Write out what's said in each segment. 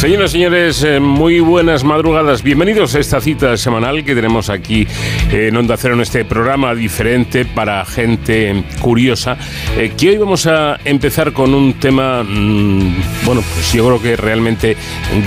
Señoras y señores, eh, muy buenas madrugadas. Bienvenidos a esta cita semanal que tenemos aquí en Onda Cero en este programa diferente para gente curiosa. Eh, que hoy vamos a empezar con un tema, mm, bueno, pues yo creo que realmente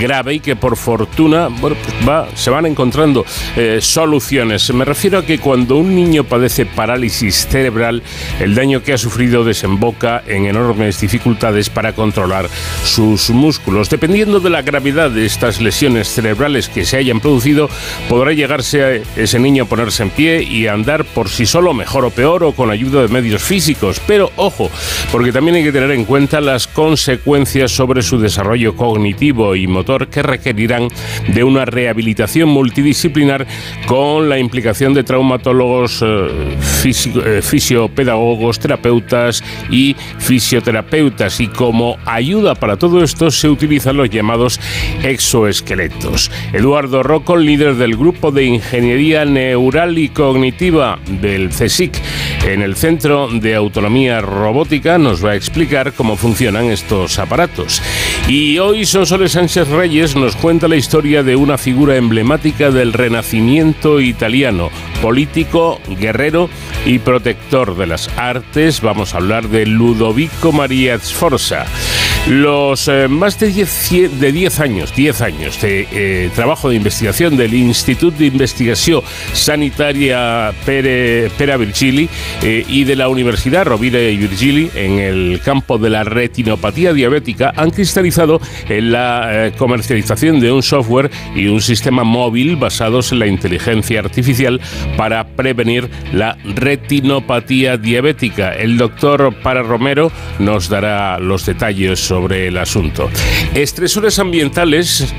grave y que por fortuna, bueno, pues va, se van encontrando eh, soluciones. Me refiero a que cuando un niño padece parálisis cerebral, el daño que ha sufrido desemboca en enormes dificultades para controlar sus músculos. Dependiendo de la gravedad de estas lesiones cerebrales que se hayan producido, podrá llegarse a ese niño a ponerse en pie y andar por sí solo, mejor o peor, o con ayuda de medios físicos. Pero ojo, porque también hay que tener en cuenta las consecuencias sobre su desarrollo cognitivo y motor que requerirán de una rehabilitación multidisciplinar con la implicación de traumatólogos, eh, eh, fisiopedagogos, terapeutas y fisioterapeutas. Y como ayuda para todo esto se utilizan los llamados exoesqueletos. Eduardo Rocco, líder del grupo de Ingeniería Neural y Cognitiva del CSIC en el Centro de Autonomía Robótica, nos va a explicar cómo funcionan estos aparatos. Y hoy Sonsoles Sánchez Reyes nos cuenta la historia de una figura emblemática del renacimiento italiano, político, guerrero y protector de las artes. Vamos a hablar de Ludovico María Sforza. Los eh, más de 10, años, 10 años de eh, trabajo de investigación del Instituto de Investigación Sanitaria Pera Virgili eh, y de la Universidad Rovira y Virgili en el campo de la retinopatía diabética han cristalizado en la comercialización de un software y un sistema móvil basados en la inteligencia artificial para prevenir la retinopatía diabética. El doctor Para Romero nos dará los detalles sobre el asunto. Estresores ambientales,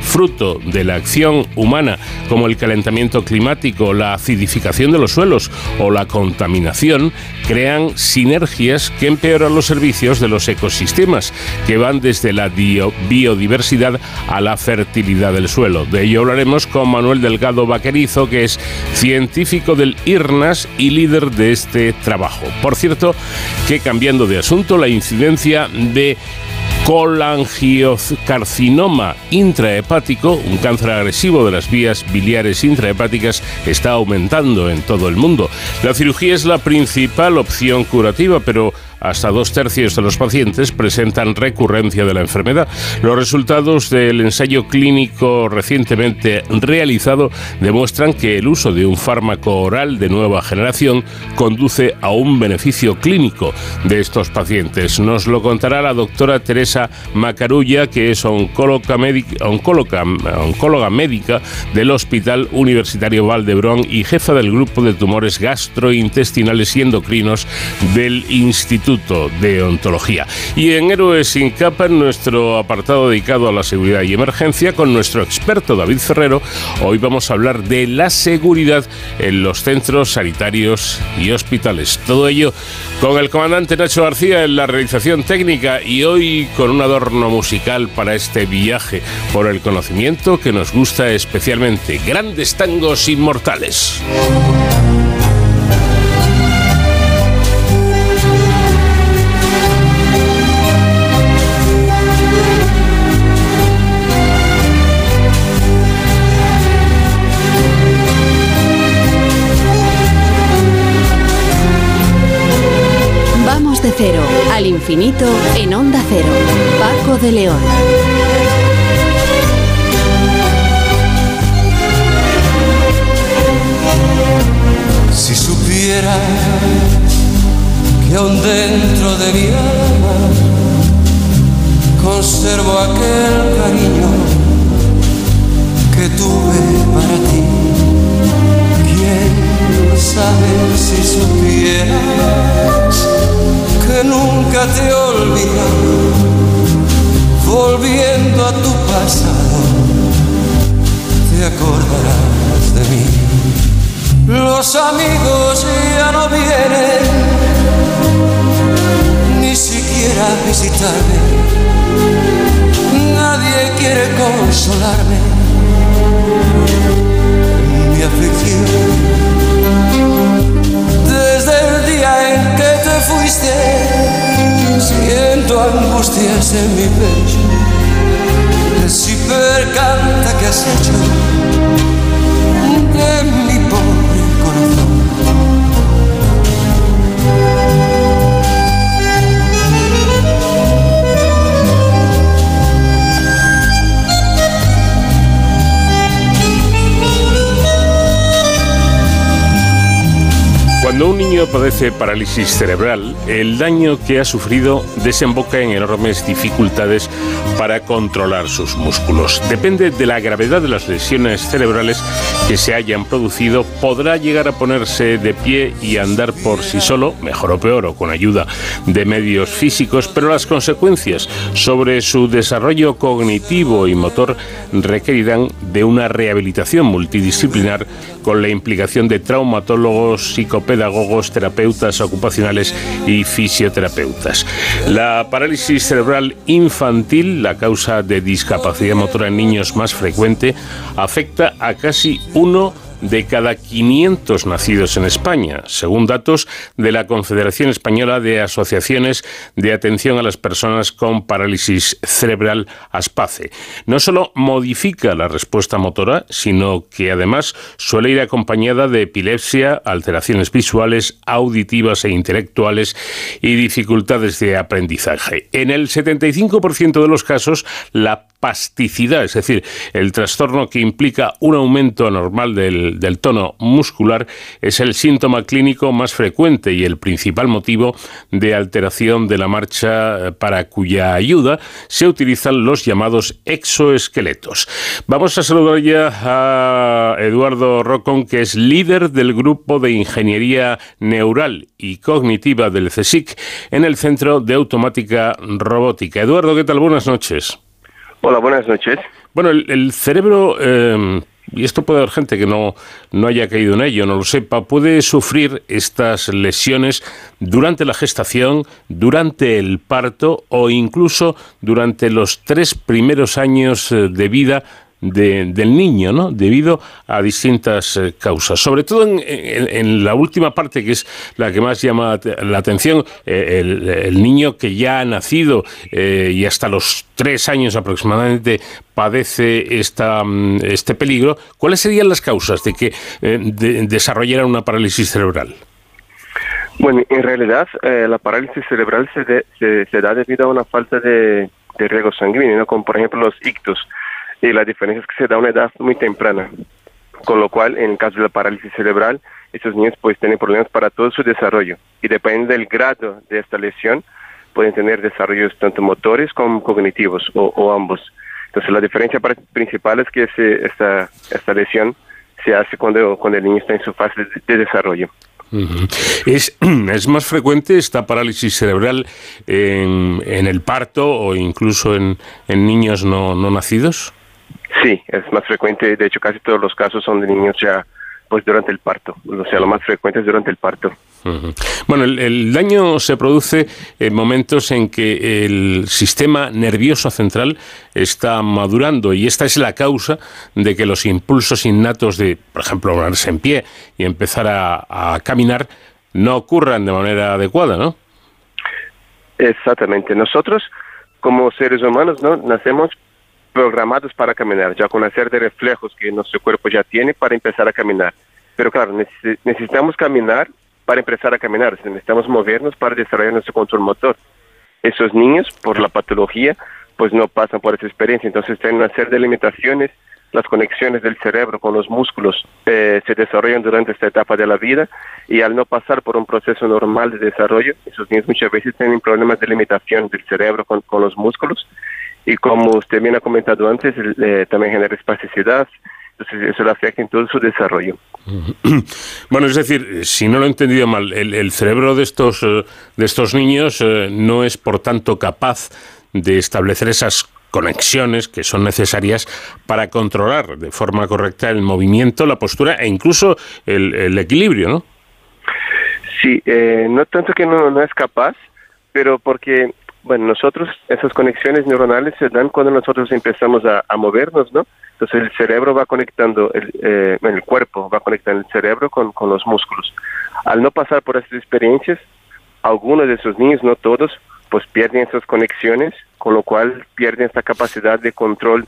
fruto de la acción humana, como el calentamiento climático, la acidificación de los suelos o la contaminación, crean sinergias que empeoran los servicios de los ecosistemas, que van desde la biodiversidad a la fertilidad del suelo. De ello hablaremos con Manuel Delgado Vaquerizo, que es científico del IRNAS y líder de este trabajo. Por cierto, que cambiando de asunto, la incidencia de colangiocarcinoma intrahepático, un cáncer agresivo de las vías biliares intrahepáticas, está aumentando en todo el mundo. La cirugía es la principal opción curativa, pero hasta dos tercios de los pacientes presentan recurrencia de la enfermedad. Los resultados del ensayo clínico recientemente realizado demuestran que el uso de un fármaco oral de nueva generación conduce a un beneficio clínico de estos pacientes. Nos lo contará la doctora Teresa Macarulla, que es oncóloga médica, del Hospital Universitario Valdebrón y jefa del grupo de tumores gastrointestinales y endocrinos del Instituto de Ontología. Y en Héroes sin capa, en nuestro apartado dedicado a la seguridad y emergencia, con nuestro experto David Ferrero, hoy vamos a hablar de la seguridad en los centros sanitarios y hospitales. Todo ello con el comandante Nacho García en la realización técnica y hoy con un adorno musical para este viaje por el conocimiento que nos gusta especialmente. Grandes tangos inmortales. Infinito en onda cero. Paco de León. Si supiera que aún dentro de mi alma conservo aquel cariño que tuve para ti. ¿Quién sabe si supieras? Que nunca te olvidado, volviendo a tu pasado, te acordarás de mí. Los amigos ya no vienen, ni siquiera a visitarme, nadie quiere consolarme, mi aflicción. En que te fuiste, siento angustias en mi pecho. El canta que has hecho de mi pobre corazón. Cuando un niño padece parálisis cerebral, el daño que ha sufrido desemboca en enormes dificultades para controlar sus músculos. Depende de la gravedad de las lesiones cerebrales que se hayan producido, podrá llegar a ponerse de pie y andar por sí solo, mejor o peor, o con ayuda de medios físicos, pero las consecuencias sobre su desarrollo cognitivo y motor requerirán de una rehabilitación multidisciplinar con la implicación de traumatólogos, psicopedagogos, terapeutas ocupacionales y fisioterapeutas. La parálisis cerebral infantil, la causa de discapacidad motora en niños más frecuente, afecta a casi uno de cada 500 nacidos en España, según datos de la Confederación Española de Asociaciones de Atención a las Personas con Parálisis Cerebral ASPACE. No solo modifica la respuesta motora, sino que además suele ir acompañada de epilepsia, alteraciones visuales, auditivas e intelectuales y dificultades de aprendizaje. En el 75% de los casos, la pasticidad, es decir, el trastorno que implica un aumento anormal del, del, tono muscular, es el síntoma clínico más frecuente y el principal motivo de alteración de la marcha para cuya ayuda se utilizan los llamados exoesqueletos. Vamos a saludar ya a Eduardo Rocón, que es líder del grupo de ingeniería neural y cognitiva del CSIC en el Centro de Automática Robótica. Eduardo, ¿qué tal? Buenas noches. Hola, buenas noches. Bueno, el, el cerebro, eh, y esto puede haber gente que no, no haya caído en ello, no lo sepa, puede sufrir estas lesiones durante la gestación, durante el parto o incluso durante los tres primeros años eh, de vida de, del niño, ¿no? Debido a distintas eh, causas. Sobre todo en, la última parte, que es la que más llama la atención, eh, el, niño que ya ha nacido eh, y hasta los tres años aproximadamente padece esta, este peligro. ¿Cuáles serían las causas de que de, desarrollara una parálisis cerebral? Bueno, en realidad la parálisis cerebral se, de, se, da debido a una falta de, de riego sanguíneo, ¿no? como por ejemplo los ictus y la diferencia es que se da a una edad muy temprana, con lo cual en el caso de la parálisis cerebral, esos niños pues tienen problemas para todo su desarrollo y depende del grado de esta lesión, pueden tener desarrollos tanto motores como cognitivos o, o ambos. Entonces la diferencia principal es que se, esta, esta lesión se hace cuando, cuando el niño está en su fase de, de desarrollo. ¿Es, ¿Es, más frecuente esta parálisis cerebral en, en el parto o incluso en, en niños no, no nacidos? Sí, es más frecuente. De hecho, casi todos los casos son de niños ya pues durante el parto. O sea, lo más frecuente es durante el parto. Uh -huh. Bueno, el, el, daño se produce en momentos en que el sistema nervioso central está madurando y esta es la causa de que los impulsos innatos de, por ejemplo, ponerse en pie y empezar a, a caminar no ocurran de manera adecuada, ¿no? Exactamente. Nosotros, como seres humanos, ¿no? Nacemos programados para caminar, ya con una serie de reflejos que nuestro cuerpo ya tiene para empezar a caminar. Pero claro, necesitamos caminar para empezar a caminar, necesitamos movernos para desarrollar nuestro control motor. Esos niños, por la patología, pues no pasan por esa experiencia, entonces tienen una serie de limitaciones, las conexiones del cerebro con los músculos eh, se desarrollan durante esta etapa de la vida y al no pasar por un proceso normal de desarrollo, esos niños muchas veces tienen problemas de limitación del cerebro con, con los músculos y como usted bien ha comentado antes, eh, también genera espasticidad, entonces eso le afecta en todo su desarrollo. Bueno, es decir, si no lo he entendido mal, el, el cerebro de estos, de estos niños eh, no es por tanto capaz de establecer esas conexiones que son necesarias para controlar de forma correcta el movimiento, la postura e incluso el, el equilibrio, ¿no? Sí, eh, no tanto que no, no es capaz, pero porque bueno, nosotros, esas conexiones neuronales se dan cuando nosotros empezamos a, a movernos, ¿no? Entonces el cerebro va conectando, el, eh, el cuerpo va conectando el cerebro con, con, los músculos. Al no pasar por estas experiencias, algunos de esos niños, no todos, pues pierden esas conexiones, con lo cual pierden esta capacidad de control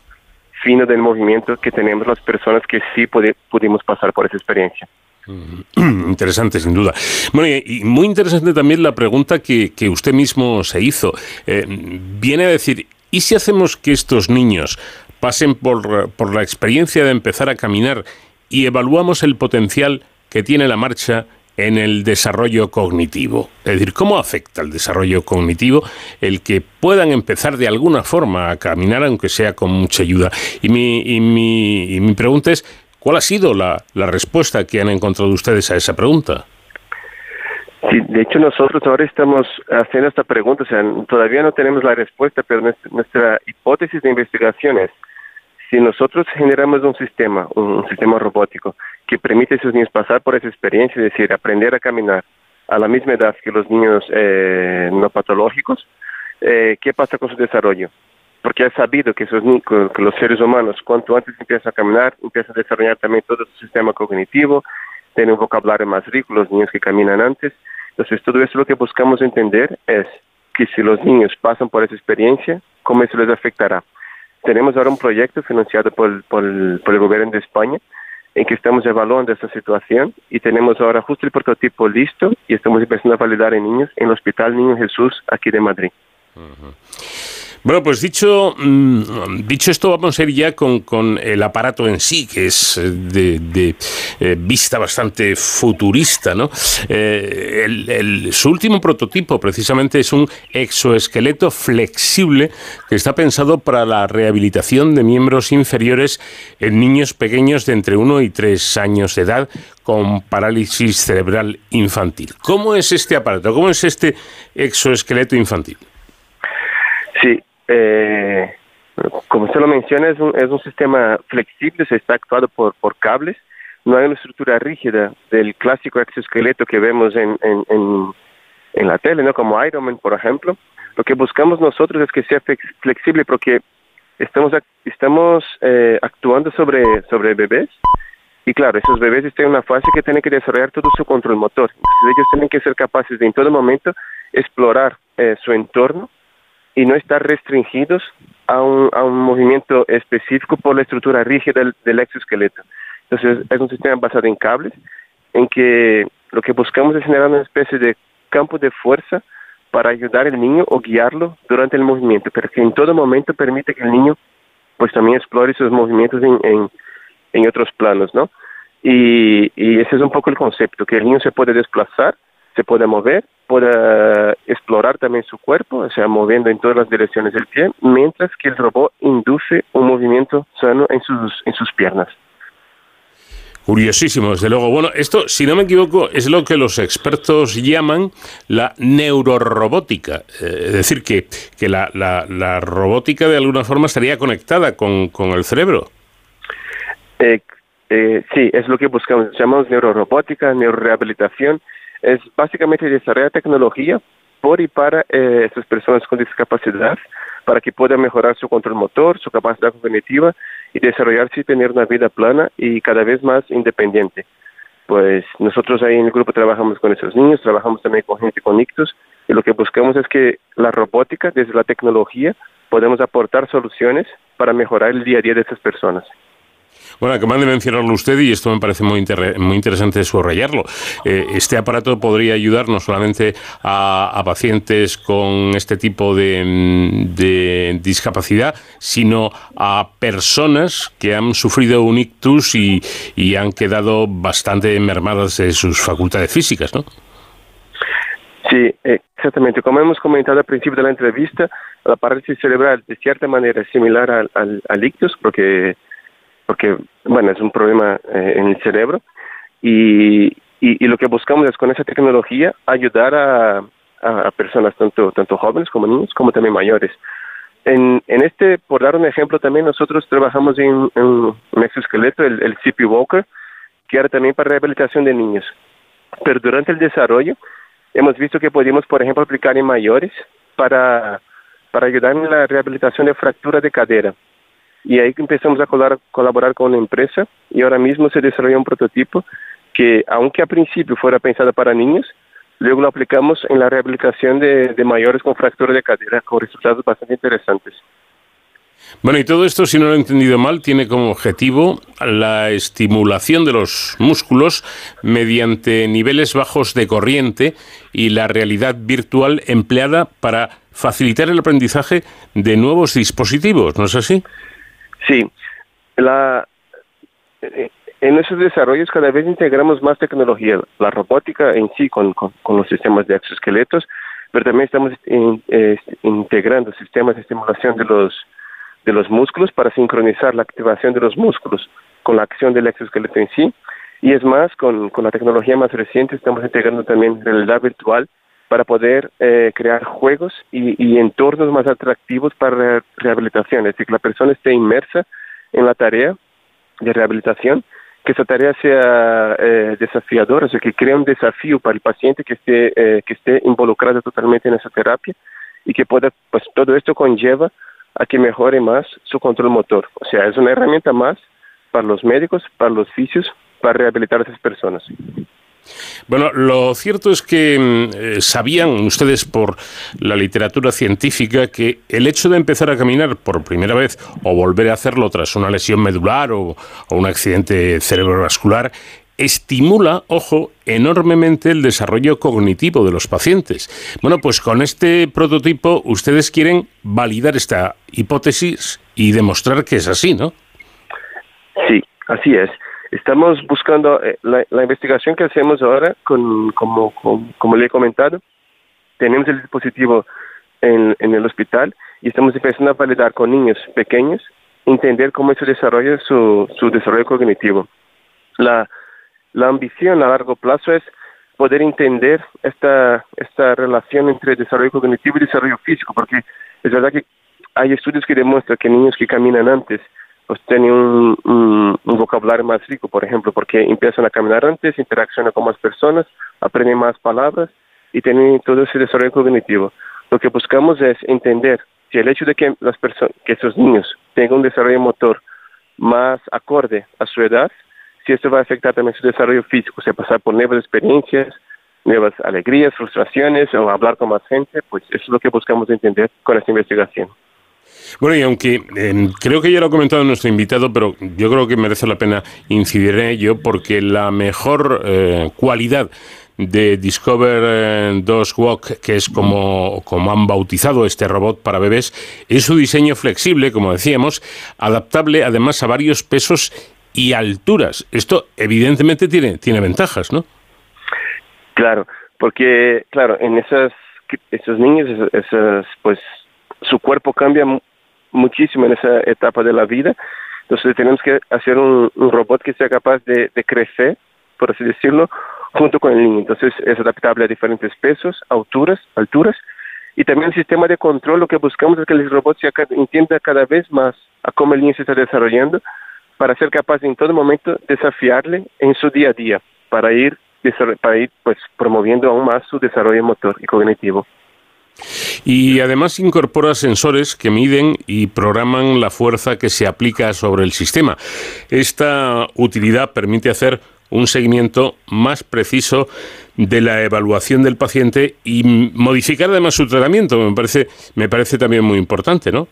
fino del movimiento que tenemos las personas que sí pudimos pasar por esa experiencia. Interesante, sin duda. Bueno, y, muy interesante también la pregunta que, usted mismo se hizo. Eh, viene a decir, ¿y si hacemos que estos niños pasen por, por la experiencia de empezar a caminar y evaluamos el potencial que tiene la marcha en el desarrollo cognitivo. Es decir, ¿cómo afecta el desarrollo cognitivo el que puedan empezar de alguna forma a caminar, aunque sea con mucha ayuda? Y mi, y mi, y mi pregunta es, ¿cuál ha sido la, la respuesta que han encontrado ustedes a esa pregunta? Sí, de hecho nosotros ahora estamos haciendo esta pregunta, o sea, todavía no tenemos la respuesta, pero nuestra, hipótesis de investigación es, si nosotros generamos un sistema, un sistema robótico, que permite a esos niños pasar por esa experiencia, es decir, aprender a caminar a la misma edad que los niños eh, no patológicos, eh, ¿qué pasa con su desarrollo? Porque ha sabido que, esos, que los seres humanos, cuanto antes empiezan a caminar, empiezan a desarrollar también todo su sistema cognitivo, tienen un vocabulario más rico, los niños que caminan antes. Entonces, todo eso lo que buscamos entender es que si los niños pasan por esa experiencia, ¿cómo eso les afectará? Tenemos ahora un proyecto financiado por, por, el gobierno de España en que estamos evaluando esta situación y tenemos ahora justo el prototipo listo y estamos empezando a validar en niños en el Hospital Niño Jesús aquí de Madrid. Bueno, pues dicho, mm, dicho esto, vamos a ir ya con, el aparato en sí, que es eh, de, eh, vista bastante futurista, ¿no? Eh, su último prototipo, precisamente, es un exoesqueleto flexible que está pensado para la rehabilitación de miembros inferiores en niños pequeños de entre 1 y 3 años de edad con parálisis cerebral infantil. ¿Cómo es este aparato? ¿Cómo es este exoesqueleto infantil? Sí, eh, como usted lo menciona, es un, es un sistema flexible, se está actuado por, por cables, no hay una estructura rígida del clásico exoesqueleto que vemos en, en, la tele, ¿no? como Iron Man, por ejemplo. Lo que buscamos nosotros es que sea flexible porque estamos, estamos eh, actuando sobre, sobre bebés y claro, esos bebés están en una fase que tienen que desarrollar todo su control motor. Entonces ellos tienen que ser capaces de en todo momento explorar eh, su entorno y no estar restringidos a un, a un movimiento específico por la estructura rígida del, exoesqueleto. Entonces, es un sistema basado en cables, en que lo que buscamos es generar una especie de campo de fuerza para ayudar al niño o guiarlo durante el movimiento, pero que en todo momento permite que el niño pues también explore sus movimientos en, en, en otros planos, ¿no? Y, y ese es un poco el concepto, que el niño se puede desplazar se puede mover, puede explorar también su cuerpo, o sea, moviendo en todas las direcciones del pie, mientras que el robot induce un movimiento sano en sus, en sus piernas. Curiosísimo, desde luego. Bueno, esto, si no me equivoco, es lo que los expertos llaman la neurorobótica. Eh, es decir, que, que la, la, robótica de alguna forma estaría conectada con, con el cerebro. Eh, eh, sí, es lo que buscamos. Llamamos neurorobótica, neurorehabilitación es básicamente desarrollar tecnología y para eh, estas personas con discapacidad para que puedan mejorar su control motor, su capacidad cognitiva y desarrollarse y tener una vida plana y cada vez más independiente. Pues nosotros ahí en el grupo trabajamos con esos niños, trabajamos también con gente con ictus y lo que buscamos es que la robótica, desde la tecnología, podemos aportar soluciones para mejorar el día a día de esas personas. Bueno, acaban de mencionarlo usted y esto me parece muy, muy interesante subrayarlo. Eh, este aparato podría ayudar no solamente a, pacientes con este tipo de, discapacidad, sino a personas que han sufrido un ictus y, y han quedado bastante mermadas de sus facultades físicas, ¿no? Sí, exactamente. Como hemos comentado al principio de la entrevista, la parálisis cerebral de cierta manera es similar al, al, al ictus porque porque, bueno, es un problema eh, en el cerebro y, y, lo que buscamos es con esa tecnología ayudar a, a, personas tanto, tanto jóvenes como niños como también mayores. En, en este, por dar un ejemplo también, nosotros trabajamos en, un exoesqueleto, el, el CP Walker, que era también para rehabilitación de niños. Pero durante el desarrollo hemos visto que podíamos, por ejemplo, aplicar en mayores para, para ayudar en la rehabilitación de fractura de cadera. Y ahí empezamos a colaborar con una empresa y ahora mismo se desarrolla un prototipo que, aunque a principio fuera pensado para niños, luego lo aplicamos en la rehabilitación de, de mayores con fractura de cadera con resultados bastante interesantes. Bueno, y todo esto, si no lo he entendido mal, tiene como objetivo la estimulación de los músculos mediante niveles bajos de corriente y la realidad virtual empleada para facilitar el aprendizaje de nuevos dispositivos, ¿no es así? Sí, la, eh, en esos desarrollos cada vez integramos más tecnología, la robótica en sí con, con, los sistemas de exoesqueletos, pero también estamos integrando sistemas de estimulación de los de los músculos para sincronizar la activación de los músculos con la acción del exoesqueleto en sí. Y es más, con, con la tecnología más reciente estamos integrando también realidad virtual para poder eh, crear juegos y, entornos más atractivos para rehabilitación, es decir, que la persona esté inmersa en la tarea de rehabilitación, que esa tarea sea eh, desafiadora, o sea, que crea un desafío para el paciente que esté, eh, que esté involucrado totalmente en esa terapia y que pueda, pues todo esto conlleva a que mejore más su control motor. O sea, es una herramienta más para los médicos, para los fisios, para rehabilitar a esas personas. Bueno, lo cierto es que mm, eh, sabían ustedes por la literatura científica que el hecho de empezar a caminar por primera vez o volver a hacerlo tras una lesión medular o un accidente cerebrovascular estimula, ojo, enormemente el desarrollo cognitivo de los pacientes. Bueno, pues con este prototipo ustedes quieren validar esta hipótesis y demostrar que es así, ¿no? Sí, así es. Estamos buscando eh, la, investigación que hacemos ahora, con, como, como, le he comentado, tenemos el dispositivo en, en el hospital y estamos empezando a validar con niños pequeños, entender cómo se desarrolla su, su desarrollo cognitivo. La, la ambición a largo plazo es poder entender esta, esta relación entre desarrollo cognitivo y desarrollo físico, porque es verdad que hay estudios que demuestran que niños que caminan antes pues tienen un, un, vocabulario más rico, por ejemplo, porque empiezan a caminar antes, interaccionan con más personas, aprenden más palabras y tienen todo ese desarrollo cognitivo. Lo que buscamos es entender si el hecho de que las personas, que esos niños tengan un desarrollo motor más acorde a su edad, si esto va a afectar también su desarrollo físico, o sea, pasar por nuevas experiencias, nuevas alegrías, frustraciones o hablar con más gente, pues eso es lo que buscamos entender con esta investigación. Bueno, y aunque em, creo que ya lo ha comentado nuestro invitado, pero yo creo que merece la pena incidir en ello porque la mejor eh, cualidad de Discover 2 eh, Walk, que es como, como han bautizado este robot para bebés, es su diseño flexible, como decíamos, adaptable además a varios pesos y alturas. Esto evidentemente tiene, tiene ventajas, ¿no? Claro, porque, claro, en esas, esos niños, esas, pues su cuerpo cambia muchísimo en esa etapa de la vida. Entonces tenemos que hacer un, robot que sea capaz de, crecer, por así decirlo, junto con el niño. Entonces es adaptable a diferentes pesos, alturas, alturas. Y también el sistema de control, lo que buscamos es que el robot se entienda cada vez más a cómo el niño se está desarrollando para ser capaz en todo momento desafiarle en su día a día, para ir, para ir pues, promoviendo aún más su desarrollo motor y cognitivo. Y además incorpora sensores que miden y programan la fuerza que se aplica sobre el sistema. Esta utilidad permite hacer un seguimiento más preciso de la evaluación del paciente y modificar además su tratamiento. Me parece, me parece también muy importante, ¿no?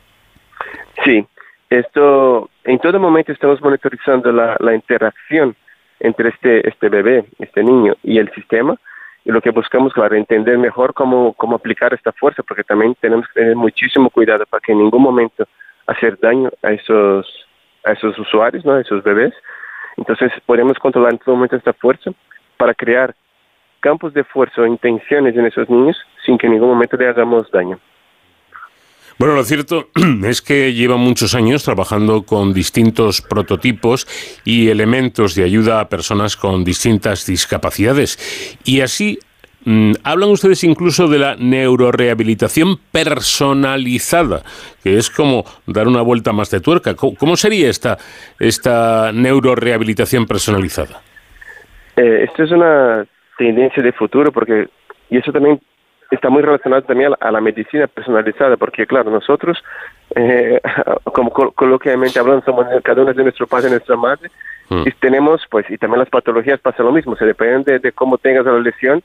Sí, esto, en todo momento estamos monitorizando la, interacción entre este, este bebé, este niño y el sistema, y lo que buscamos, claro, entender mejor cómo, cómo aplicar esta fuerza, porque también tenemos que tener muchísimo cuidado para que en ningún momento hacer daño a esos, a esos usuarios, ¿no? a esos bebés. Entonces, podemos controlar en todo momento esta fuerza para crear campos de fuerza o intenciones en esos niños sin que en ningún momento le hagamos daño. Bueno, lo cierto es que lleva muchos años trabajando con distintos prototipos y elementos de ayuda a personas con distintas discapacidades. Y así mm, hablan ustedes incluso de la neurorehabilitación personalizada, que es como dar una vuelta más de tuerca. ¿Cómo, sería esta, esta neurorehabilitación personalizada? Eh, esto es una tendencia de futuro porque, y eso también está muy relacionado también a la, medicina personalizada, porque claro, nosotros, eh, como coloquialmente hablando, somos cada uno de nuestro padre y nuestra madre, mm. y tenemos, pues, y también las patologías pasa lo mismo, se depende de cómo tengas la lesión,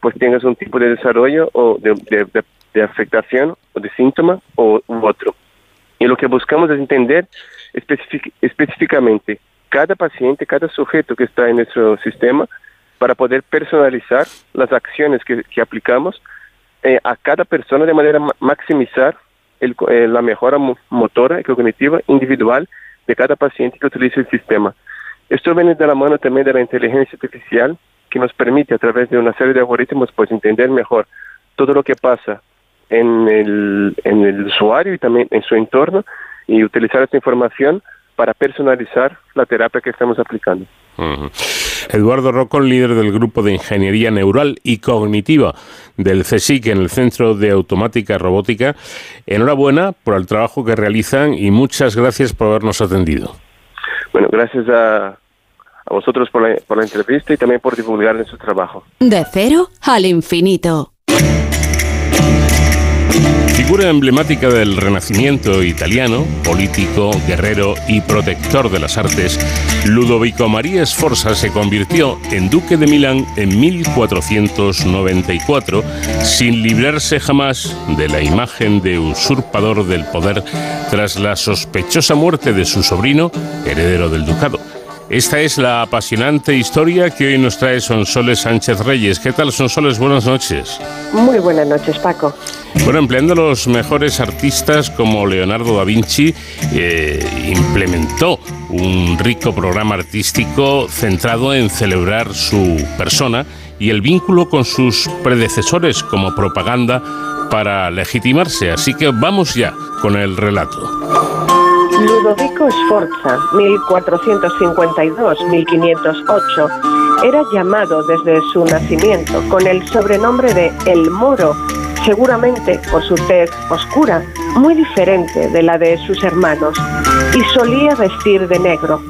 pues tengas un tipo de desarrollo o de, afectación o de síntoma o u otro. Y lo que buscamos es entender específicamente cada paciente, cada sujeto que está en nuestro sistema para poder personalizar las acciones que, aplicamos eh, a cada persona de manera maximizar eh, la mejora motora y cognitiva individual de cada paciente que utiliza el sistema. Esto viene de la mano también de la inteligencia artificial que nos permite a través de una serie de algoritmos pues entender mejor todo lo que pasa el, en el usuario y también en su entorno y utilizar esta información para personalizar la terapia que estamos aplicando. Eduardo Rocón, líder del grupo de Ingeniería Neural y Cognitiva del CSIC en el Centro de Automática Robótica. Enhorabuena por el trabajo que realizan y muchas gracias por habernos atendido. Bueno, gracias a, a vosotros por la, por la entrevista y también por divulgar en su trabajo. De cero al infinito. Figura emblemática del Renacimiento italiano, político, guerrero y protector de las artes, Ludovico María Sforza se convirtió en duque de Milán en 1494, sin librarse jamás de la imagen de usurpador del poder tras la sospechosa muerte de su sobrino, heredero del ducado. Esta es la apasionante historia que hoy nos trae Sonsoles Sánchez Reyes. ¿Qué tal, Sonsoles? Buenas noches. Muy buenas noches, Paco. Bueno, empleando los mejores artistas como Leonardo da Vinci, eh, implementó un rico programa artístico centrado en celebrar su persona y el vínculo con sus predecesores como propaganda para legitimarse. Así que vamos ya con el relato. Ludovico Sforza, 1452-1508, era llamado desde su nacimiento con el sobrenombre de El Moro, seguramente por su tez oscura, muy diferente de la de sus hermanos, y solía vestir de negro.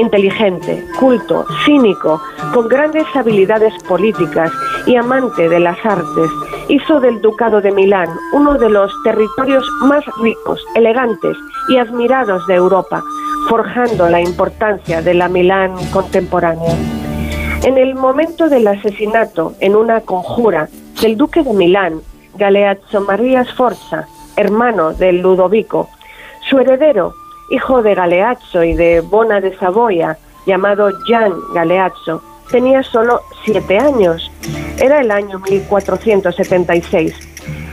Inteligente, culto, cínico, con grandes habilidades políticas y amante de las artes, hizo del Ducado de Milán uno de los territorios más ricos, elegantes y admirados de Europa, forjando la importancia de la Milán contemporánea. En el momento del asesinato, en una conjura, del duque de Milán, Galeazzo María Sforza, hermano de Ludovico, su heredero, hijo de Galeazzo y de Bona de Saboya, llamado Gian Galeazzo, tenía solo siete años. Era el año 1476.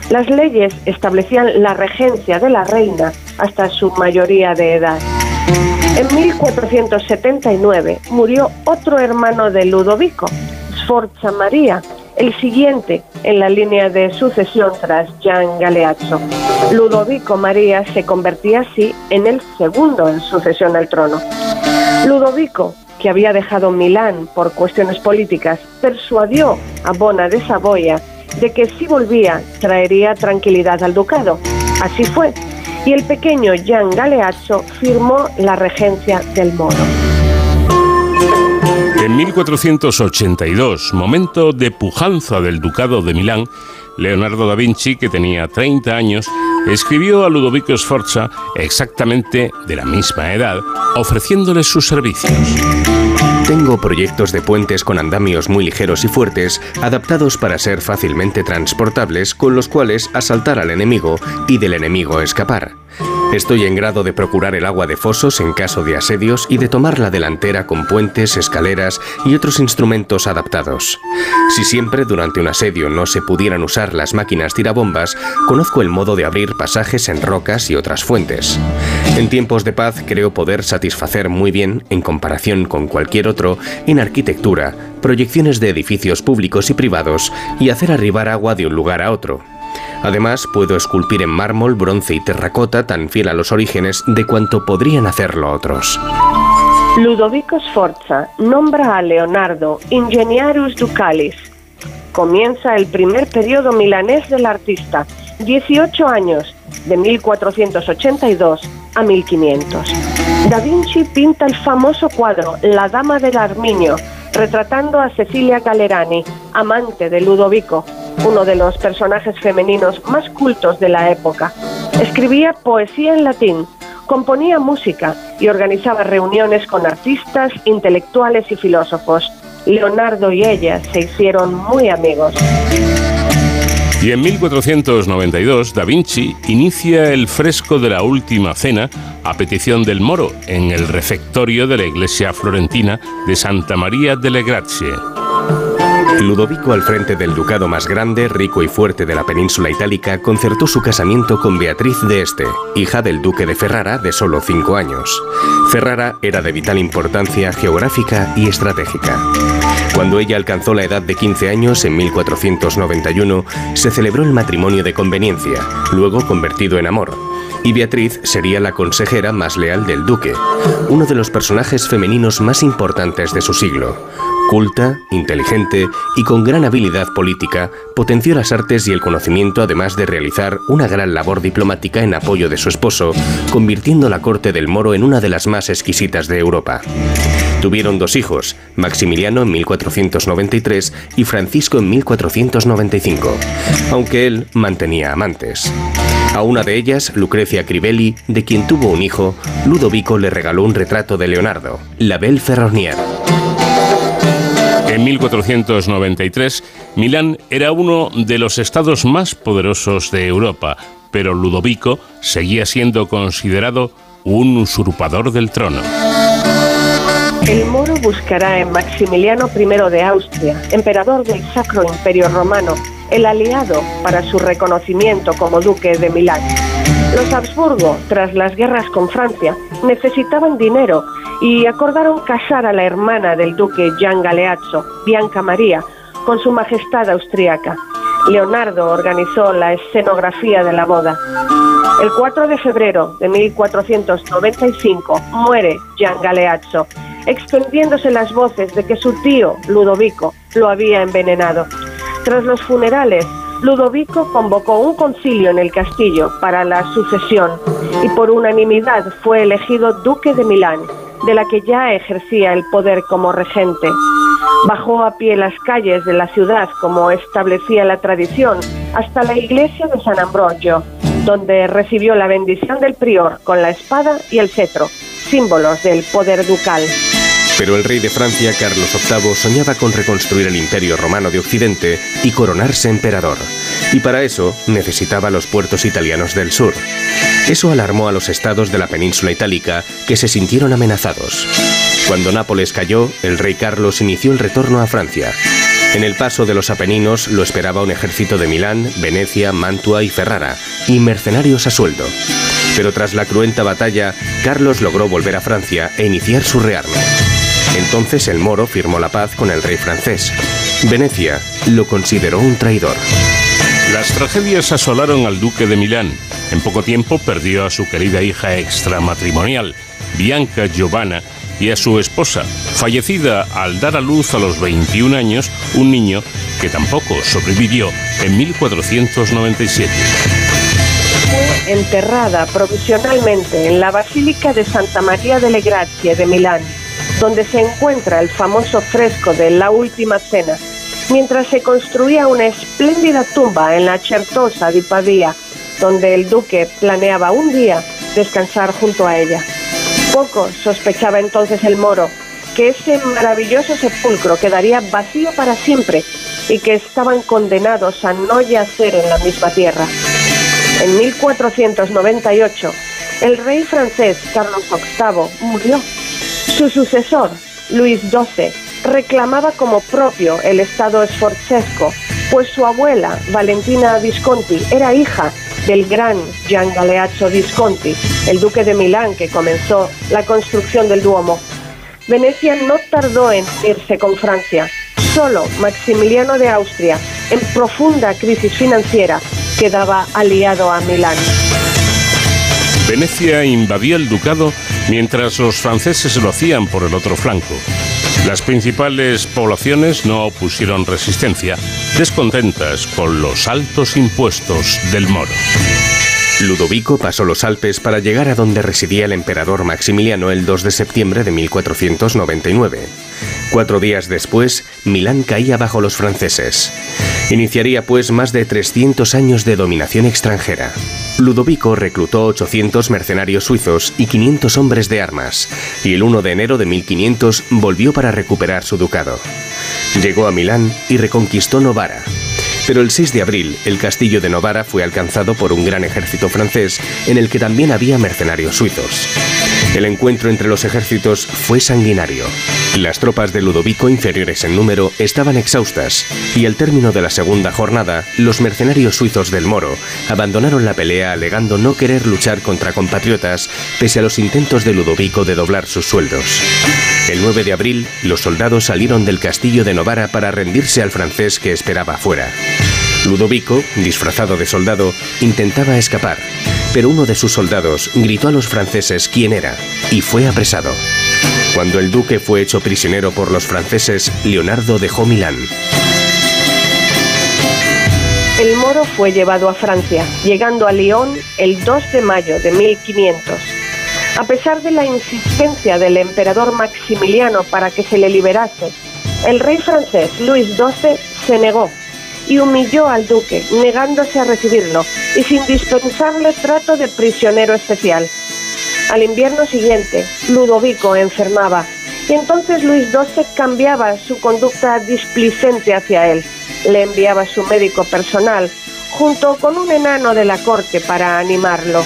Las leyes establecían la regencia de la reina hasta su mayoría de edad. En 1479 murió otro hermano de Ludovico, Sforza María, el siguiente en la línea de sucesión tras Gian Galeazzo. Ludovico María se convertía así en el segundo en sucesión al trono. Ludovico, que había dejado Milán por cuestiones políticas, persuadió a Bona de Saboya de que si volvía traería tranquilidad al ducado. Así fue, y el pequeño Gian Galeazzo firmó la regencia del Moro. En 1482, momento de pujanza del Ducado de Milán, Leonardo da Vinci, que tenía 30 años, escribió a Ludovico Sforza exactamente de la misma edad, ofreciéndole sus servicios. Tengo proyectos de puentes con andamios muy ligeros y fuertes, adaptados para ser fácilmente transportables, con los cuales asaltar al enemigo y del enemigo escapar. Estoy en grado de procurar el agua de fosos en caso de asedios y de tomar la delantera con puentes, escaleras y otros instrumentos adaptados. Si siempre durante un asedio no se pudieran usar las máquinas tirabombas, conozco el modo de abrir pasajes en rocas y otras fuentes. En tiempos de paz creo poder satisfacer muy bien, en comparación con cualquier otro, en arquitectura, proyecciones de edificios públicos y privados y hacer arribar agua de un lugar a otro. Además, puedo esculpir en mármol, bronce y terracota tan fiel a los orígenes de cuanto podrían hacerlo otros. Ludovico Sforza nombra a Leonardo Ingeniarus Ducalis. Comienza el primer periodo milanés del artista, 18 años, de 1482 a 1500. Da Vinci pinta el famoso cuadro La Dama del Arminio, retratando a Cecilia Galerani, amante de Ludovico, uno de los personajes femeninos más cultos de la época. Escribía poesía en latín, componía música y organizaba reuniones con artistas, intelectuales y filósofos. Leonardo y ella se hicieron muy amigos. Y en 1492, Da Vinci inicia el fresco de la Última Cena a petición del Moro en el refectorio de la iglesia florentina de Santa María delle Grazie. Ludovico, al frente del ducado más grande, rico y fuerte de la península itálica, concertó su casamiento con Beatriz de Este, hija del duque de Ferrara de solo cinco años. Ferrara era de vital importancia geográfica y estratégica. Cuando ella alcanzó la edad de 15 años, en 1491, se celebró el matrimonio de conveniencia, luego convertido en amor y Beatriz sería la consejera más leal del duque, uno de los personajes femeninos más importantes de su siglo. Culta, inteligente y con gran habilidad política, potenció las artes y el conocimiento además de realizar una gran labor diplomática en apoyo de su esposo, convirtiendo la corte del moro en una de las más exquisitas de Europa. Tuvieron dos hijos, Maximiliano en 1493 y Francisco en 1495, aunque él mantenía amantes. A una de ellas, Lucrecia Crivelli, de quien tuvo un hijo, Ludovico le regaló un retrato de Leonardo, la Belle Ferronnière. En 1493, Milán era uno de los estados más poderosos de Europa, pero Ludovico seguía siendo considerado un usurpador del trono. El moro buscará en Maximiliano I de Austria, emperador del Sacro Imperio Romano, el aliado para su reconocimiento como duque de Milán. Los Habsburgo, tras las guerras con Francia, necesitaban dinero y acordaron casar a la hermana del duque Gian Galeazzo, Bianca María, con su majestad austriaca. Leonardo organizó la escenografía de la boda. El 4 de febrero de 1495 muere Gian Galeazzo, extendiéndose las voces de que su tío, Ludovico, lo había envenenado. Tras los funerales, Ludovico convocó un concilio en el castillo para la sucesión y por unanimidad fue elegido duque de Milán de la que ya ejercía el poder como regente. Bajó a pie las calles de la ciudad como establecía la tradición hasta la iglesia de San Ambrogio, donde recibió la bendición del prior con la espada y el cetro, símbolos del poder ducal. Pero el rey de Francia, Carlos VIII, soñaba con reconstruir el imperio romano de Occidente y coronarse emperador. Y para eso necesitaba los puertos italianos del sur. Eso alarmó a los estados de la península itálica, que se sintieron amenazados. Cuando Nápoles cayó, el rey Carlos inició el retorno a Francia. En el paso de los Apeninos lo esperaba un ejército de Milán, Venecia, Mantua y Ferrara, y mercenarios a sueldo. Pero tras la cruenta batalla, Carlos logró volver a Francia e iniciar su rearme. Entonces el moro firmó la paz con el rey francés. Venecia lo consideró un traidor. Las tragedias asolaron al duque de Milán. En poco tiempo perdió a su querida hija extramatrimonial, Bianca Giovanna, y a su esposa, fallecida al dar a luz a los 21 años un niño que tampoco sobrevivió en 1497. Fue enterrada provisionalmente en la Basílica de Santa María delle Grazie de Milán donde se encuentra el famoso fresco de La Última Cena, mientras se construía una espléndida tumba en la Certosa di Pavia, donde el duque planeaba un día descansar junto a ella. Poco sospechaba entonces el moro que ese maravilloso sepulcro quedaría vacío para siempre y que estaban condenados a no yacer en la misma tierra. En 1498, el rey francés Carlos VIII murió su sucesor, Luis XII, reclamaba como propio el Estado esforzesco, pues su abuela, Valentina Visconti, era hija del gran Gian Galeazzo Visconti, el duque de Milán que comenzó la construcción del Duomo. Venecia no tardó en irse con Francia. Solo Maximiliano de Austria, en profunda crisis financiera, quedaba aliado a Milán. Venecia invadía el ducado mientras los franceses lo hacían por el otro flanco. Las principales poblaciones no opusieron resistencia, descontentas con los altos impuestos del moro. Ludovico pasó los Alpes para llegar a donde residía el emperador Maximiliano el 2 de septiembre de 1499. Cuatro días después, Milán caía bajo los franceses. Iniciaría pues más de 300 años de dominación extranjera. Ludovico reclutó 800 mercenarios suizos y 500 hombres de armas, y el 1 de enero de 1500 volvió para recuperar su ducado. Llegó a Milán y reconquistó Novara. Pero el 6 de abril, el castillo de Novara fue alcanzado por un gran ejército francés en el que también había mercenarios suizos. El encuentro entre los ejércitos fue sanguinario. Las tropas de Ludovico, inferiores en número, estaban exhaustas y al término de la segunda jornada, los mercenarios suizos del Moro abandonaron la pelea alegando no querer luchar contra compatriotas pese a los intentos de Ludovico de doblar sus sueldos. El 9 de abril, los soldados salieron del castillo de Novara para rendirse al francés que esperaba afuera. Ludovico, disfrazado de soldado, intentaba escapar, pero uno de sus soldados gritó a los franceses quién era y fue apresado. Cuando el duque fue hecho prisionero por los franceses, Leonardo dejó Milán. El moro fue llevado a Francia, llegando a Lyon el 2 de mayo de 1500. A pesar de la insistencia del emperador Maximiliano para que se le liberase, el rey francés Luis XII se negó y humilló al duque, negándose a recibirlo y sin dispensarle trato de prisionero especial. Al invierno siguiente, Ludovico enfermaba y entonces Luis XII cambiaba su conducta displicente hacia él. Le enviaba su médico personal junto con un enano de la corte para animarlo.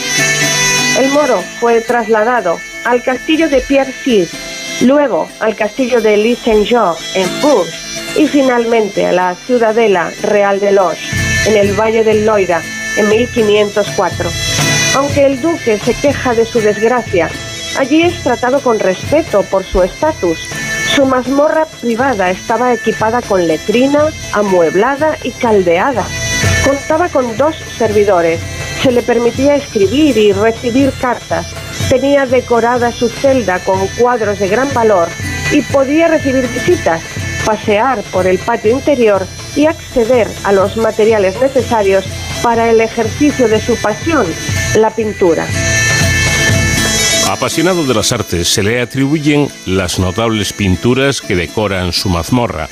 El moro fue trasladado al castillo de Pierre luego al castillo de Lis Saint-Jean en Bourges y finalmente a la ciudadela real de Loche, en el Valle del Loira, en 1504. Aunque el duque se queja de su desgracia, allí es tratado con respeto por su estatus. Su mazmorra privada estaba equipada con letrina, amueblada y caldeada. Contaba con dos servidores. Se le permitía escribir y recibir cartas. Tenía decorada su celda con cuadros de gran valor y podía recibir visitas pasear por el patio interior y acceder a los materiales necesarios para el ejercicio de su pasión, la pintura. Apasionado de las artes, se le atribuyen las notables pinturas que decoran su mazmorra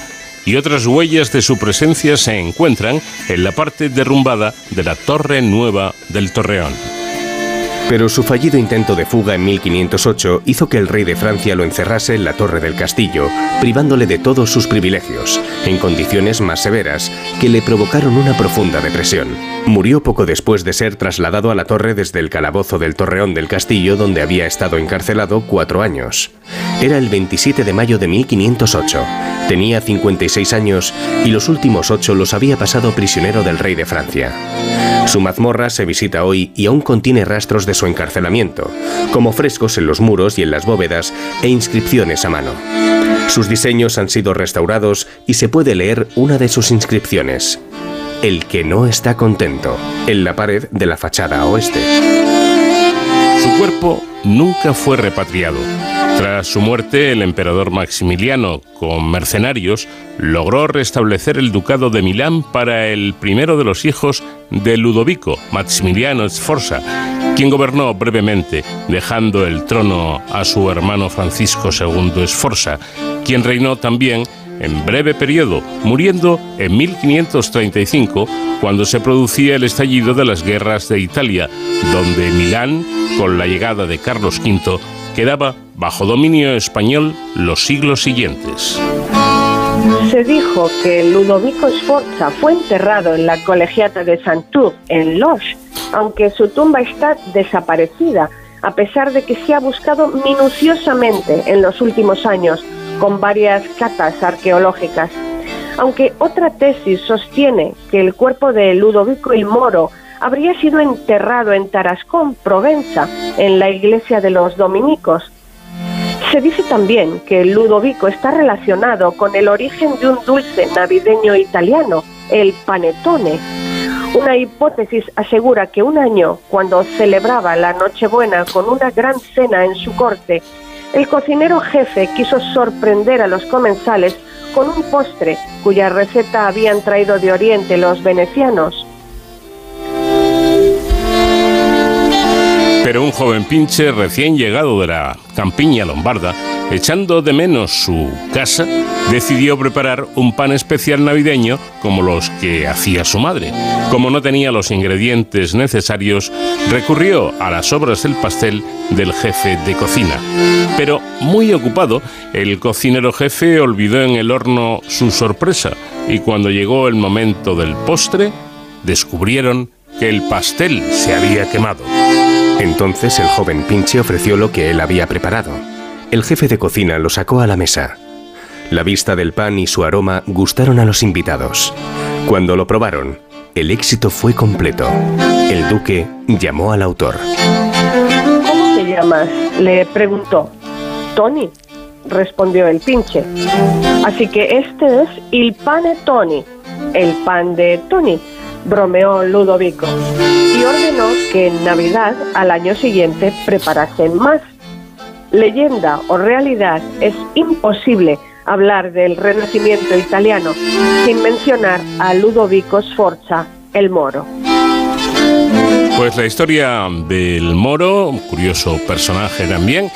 y otras huellas de su presencia se encuentran en la parte derrumbada de la Torre Nueva del Torreón. Pero su fallido intento de fuga en 1508 hizo que el rey de Francia lo encerrase en la torre del castillo, privándole de todos sus privilegios, en condiciones más severas, que le provocaron una profunda depresión. Murió poco después de ser trasladado a la torre desde el calabozo del torreón del castillo donde había estado encarcelado cuatro años. Era el 27 de mayo de 1508. Tenía 56 años y los últimos ocho los había pasado prisionero del rey de Francia. Su mazmorra se visita hoy y aún contiene rastros de su encarcelamiento, como frescos en los muros y en las bóvedas e inscripciones a mano. Sus diseños han sido restaurados y se puede leer una de sus inscripciones, El que no está contento, en la pared de la fachada oeste. Su cuerpo nunca fue repatriado. Tras su muerte, el emperador Maximiliano, con mercenarios, logró restablecer el ducado de Milán para el primero de los hijos de Ludovico, Maximiliano Sforza, quien gobernó brevemente, dejando el trono a su hermano Francisco II Sforza, quien reinó también en breve periodo, muriendo en 1535, cuando se producía el estallido de las guerras de Italia, donde Milán, con la llegada de Carlos V, quedaba bajo dominio español los siglos siguientes. Se dijo que Ludovico Sforza fue enterrado en la colegiata de Saint-Tour, en Loche, aunque su tumba está desaparecida, a pesar de que se ha buscado minuciosamente en los últimos años con varias catas arqueológicas. Aunque otra tesis sostiene que el cuerpo de Ludovico el Moro habría sido enterrado en Tarascón, Provenza, en la iglesia de los dominicos. Se dice también que Ludovico está relacionado con el origen de un dulce navideño italiano, el panetone. Una hipótesis asegura que un año, cuando celebraba la Nochebuena con una gran cena en su corte, el cocinero jefe quiso sorprender a los comensales con un postre cuya receta habían traído de Oriente los venecianos. Pero un joven pinche recién llegado de la campiña lombarda echando de menos su casa, decidió preparar un pan especial navideño como los que hacía su madre. Como no tenía los ingredientes necesarios, recurrió a las obras del pastel del jefe de cocina. Pero muy ocupado, el cocinero jefe olvidó en el horno su sorpresa y cuando llegó el momento del postre, descubrieron que el pastel se había quemado. Entonces el joven Pinche ofreció lo que él había preparado. El jefe de cocina lo sacó a la mesa. La vista del pan y su aroma gustaron a los invitados. Cuando lo probaron, el éxito fue completo. El duque llamó al autor. ¿Cómo te llamas? le preguntó. Tony, respondió el pinche. Así que este es il pane Tony, el pan de Tony, bromeó Ludovico, y ordenó que en Navidad al año siguiente preparasen más. Leyenda o realidad es imposible hablar del Renacimiento italiano sin mencionar a Ludovico Sforza, el moro. Pues la historia del Moro, un curioso personaje también,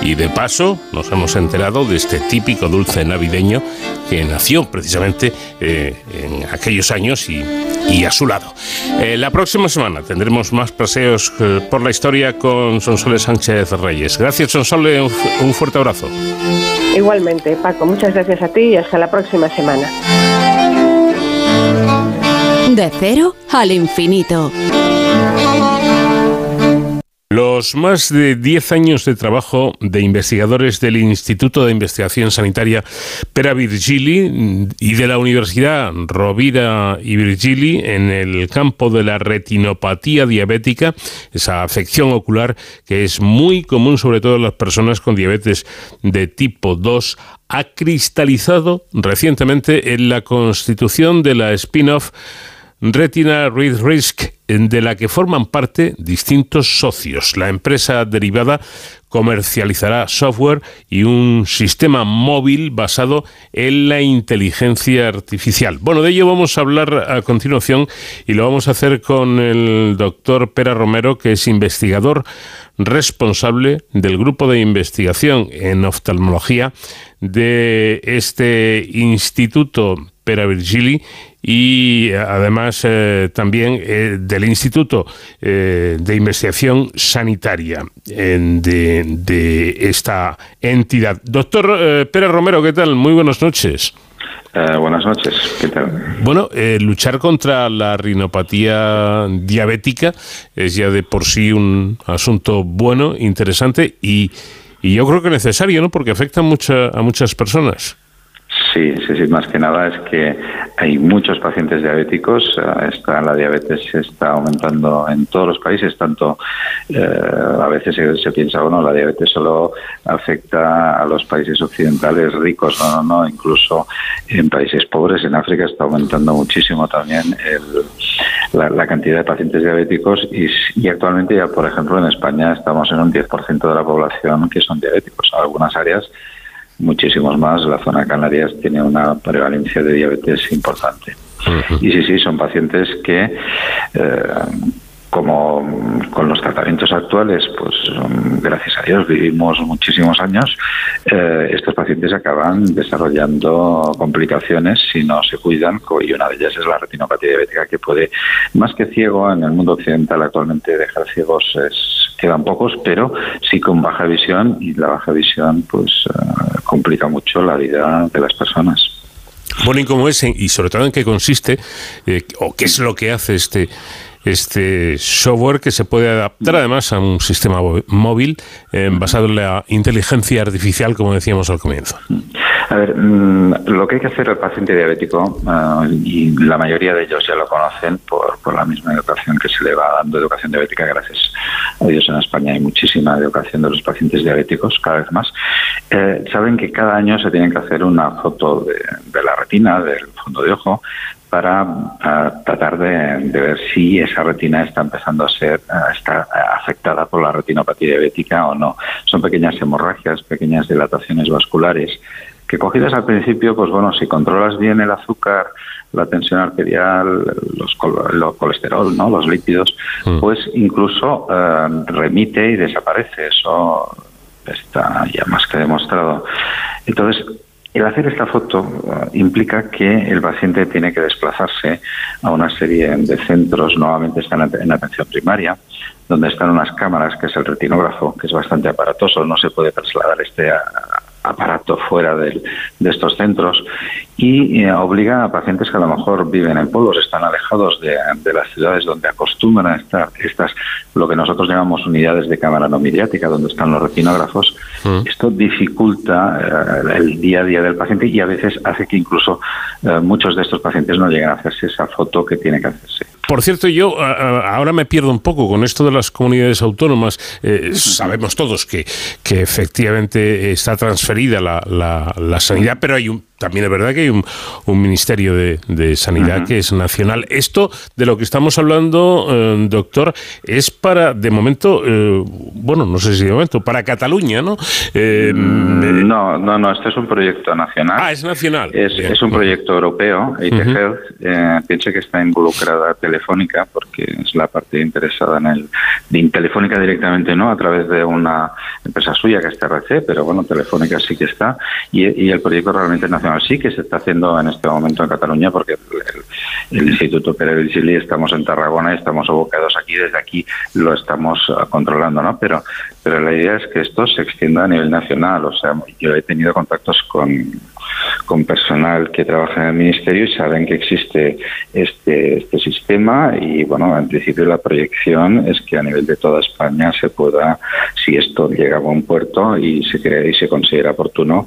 y de paso nos hemos enterado de este típico dulce navideño que nació precisamente eh, en aquellos años y, a su lado. Eh, la próxima semana tendremos más paseos eh, por la historia con Sonsole Sánchez Reyes. Gracias Sonsole, un fuerte abrazo. Igualmente, Paco, muchas gracias a ti y hasta la próxima semana. De cero al infinito. Los más de 10 años de trabajo de investigadores del Instituto de Investigación Sanitaria Pera Virgili y de la Universidad Rovira y Virgili en el campo de la retinopatía diabética, esa afección ocular que es muy común sobre todo en las personas con diabetes de tipo 2, ha cristalizado recientemente en la constitución de la spin-off Retina Read Risk, de la que forman parte distintos socios. La empresa derivada comercializará software y un sistema móvil basado en la inteligencia artificial. Bueno, de ello vamos a hablar a continuación y lo vamos a hacer con el doctor Pera Romero, que es investigador responsable del grupo de investigación en oftalmología de este Instituto Pera Virgili y además eh, también eh, del Instituto eh, de Investigación Sanitaria de, de, esta entidad. Doctor Pérez Romero, ¿qué tal? Muy buenas noches. buenas noches, ¿qué tal? Bueno, luchar contra la rinopatía diabética es ya de por sí un asunto bueno, interesante y, y yo creo que necesario, ¿no? Porque afecta mucha, a muchas personas. Sí, sí, más que nada es que hay muchos pacientes diabéticos, eh, está, la diabetes está aumentando en todos los países, tanto eh, a veces se, piensa, bueno, la diabetes solo afecta a los países occidentales ricos, no, no, no, incluso en países pobres, en África está aumentando muchísimo también la, cantidad de pacientes diabéticos y, y actualmente ya, por ejemplo, en España estamos en un 10% de la población que son diabéticos. Algunas áreas muchísimos más. La zona Canarias tiene una prevalencia de diabetes importante. Y sí, sí, son pacientes que, eh, como con los tratamientos actuales, pues gracias a Dios vivimos muchísimos años, eh, estos pacientes acaban desarrollando complicaciones si no se cuidan y una de ellas es la retinopatía diabética que puede, más que ciego, en el mundo occidental actualmente dejar ciegos es, quedan pocos, pero sí con baja visión y la baja visión pues eh, complica mucho la vida de las personas. Bueno, ¿y cómo es? Y sobre todo en qué consiste, eh, o qué es lo que hace este este software que se puede adaptar además a un sistema móvil eh, basado en la inteligencia artificial, como decíamos al comienzo. A ver, mm, lo que hay que hacer al paciente diabético, eh, y la mayoría de ellos ya lo conocen por, por, la misma educación que se le va dando, educación diabética, gracias a Dios en España hay muchísima educación de los pacientes diabéticos, cada vez más, eh, saben que cada año se tienen que hacer una foto de, de la retina, del fondo de ojo, para tratar de, ver si esa retina está empezando a ser está afectada por la retinopatía diabética o no. Son pequeñas hemorragias, pequeñas dilataciones vasculares que cogidas al principio, pues bueno, si controlas bien el azúcar, la tensión arterial, los el colesterol, ¿no? los lípidos, mm. pues incluso remite y desaparece. Eso está ya más que demostrado. Entonces, el hacer esta foto uh, implica que el paciente tiene que desplazarse a una serie de centros, nuevamente están en atención primaria, donde están unas cámaras, que es el retinógrafo, que es bastante aparatoso, no se puede trasladar este aparato fuera de, estos centros y eh, obliga a pacientes que a lo mejor viven en pueblos, están alejados de, las ciudades donde acostumbran a estar estas, lo que nosotros llamamos unidades de cámara no mediática, donde están los retinógrafos. Mm. Esto dificulta eh, el día a día del paciente y a veces hace que incluso eh, muchos de estos pacientes no lleguen a hacerse esa foto que tiene que hacerse. Por cierto, yo ahora me pierdo un poco con esto de las comunidades autónomas. sabemos todos que, que efectivamente está transferida la, la, la sanidad, pero hay un también es verdad que hay un, Ministerio de, Sanidad que es nacional. Esto de lo que estamos hablando, eh, doctor, es para, de momento, eh, bueno, no sé si de momento, para Cataluña, ¿no? Eh, mm, no, no, no, este es un proyecto nacional. Ah, es nacional. Es, un proyecto europeo, IT Health. piense que está involucrada Telefónica, porque es la parte interesada en el. De Telefónica directamente no, a través de una empresa suya que es TRC, pero bueno, Telefónica sí que está. Y, y el proyecto realmente nacional sí que se está haciendo en este momento en Cataluña porque el, Instituto Pere estamos en Tarragona y estamos abocados aquí, desde aquí lo estamos ah, controlando, ¿no? Pero, pero la idea es que esto se extienda a nivel nacional, o sea, yo he tenido contactos con, con personal que trabaja en el ministerio y saben que existe este, este sistema y bueno, en principio la proyección es que a nivel de toda España se pueda, si esto llega a buen puerto y se cree y se considera oportuno,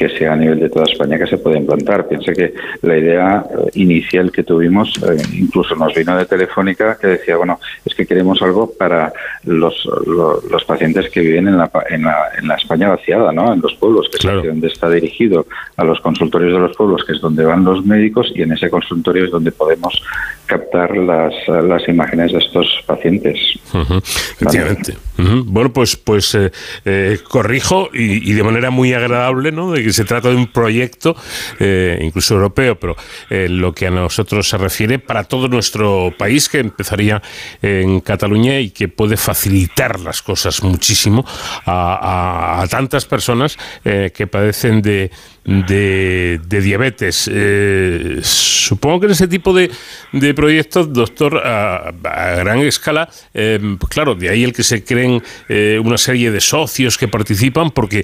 que sea a nivel de toda España que se pueda implantar. Piense que la idea eh, inicial que tuvimos, eh, incluso nos vino de Telefónica, que decía, bueno, es que queremos algo para los, los, pacientes que viven en la, en la, en la España vaciada, ¿no? en los pueblos, que es donde está dirigido a los consultorios de los pueblos, que es donde van los médicos, y en ese consultorio es donde podemos captar las, las imágenes de estos pacientes. Efectivamente. Bueno, pues, pues eh, eh, corrijo y, de manera muy agradable, ¿no? De que se trata de un proyecto, eh, incluso europeo, pero lo que a nosotros se refiere para todo nuestro país, que empezaría en Cataluña y que puede facilitar las cosas muchísimo a, a tantas personas que padecen de de, diabetes. Eh, supongo que en ese tipo de, de proyectos, doctor, a, gran escala, em, claro, de ahí el que se creen eh, una serie de socios que participan, porque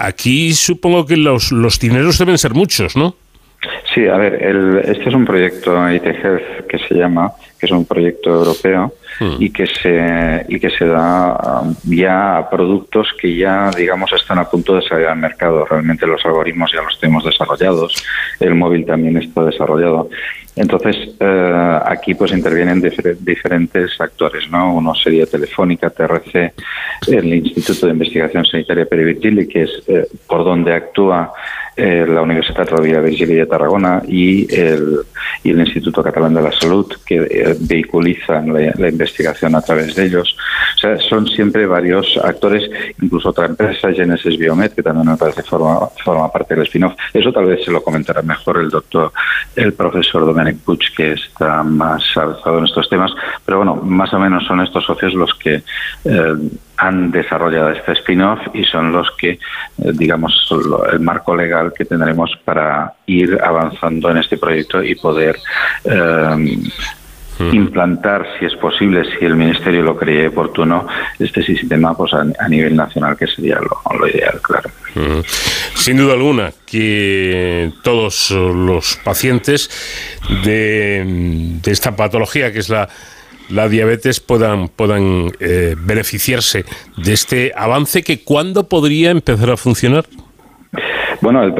aquí supongo que los, los dineros deben ser muchos, ¿no? Sí, a ver, el, este es un proyecto IT que se llama, que es un proyecto europeo hmm. y que se y que se da um, ya a productos que ya digamos están a punto de salir al mercado. Realmente los algoritmos ya los tenemos desarrollados, el móvil también está desarrollado. Entonces eh, aquí pues intervienen diferentes actores, ¿no? Uno sería Telefónica, TRC, el Instituto de Investigación Sanitaria Perivirgili, que es eh, por donde actúa eh, la Universidad Rovira Virgili de Tarragona y el, y el Instituto Catalán de la Salud, que eh, vehiculizan la, investigación a través de ellos. O sea, son siempre varios actores, incluso otra empresa, Genesis Biomed, que también me parece forma, forma parte del spin-off. Eso tal vez se lo comentará mejor el doctor, el profesor Que está más avanzado en estos temas. Pero bueno, más o menos son estos socios los que eh, han desarrollado este spin-off y son los que, eh, digamos, el marco legal que tendremos para ir avanzando en este proyecto y poder eh, implantar, si es posible, si el Ministerio lo cree oportuno, este sistema pues, a, nivel nacional, que sería lo, ideal, claro. Sin duda alguna que todos los pacientes de esta patología, que es la la diabetes puedan, puedan eh, beneficiarse de este avance que cuándo podría empezar a funcionar? Bueno, el,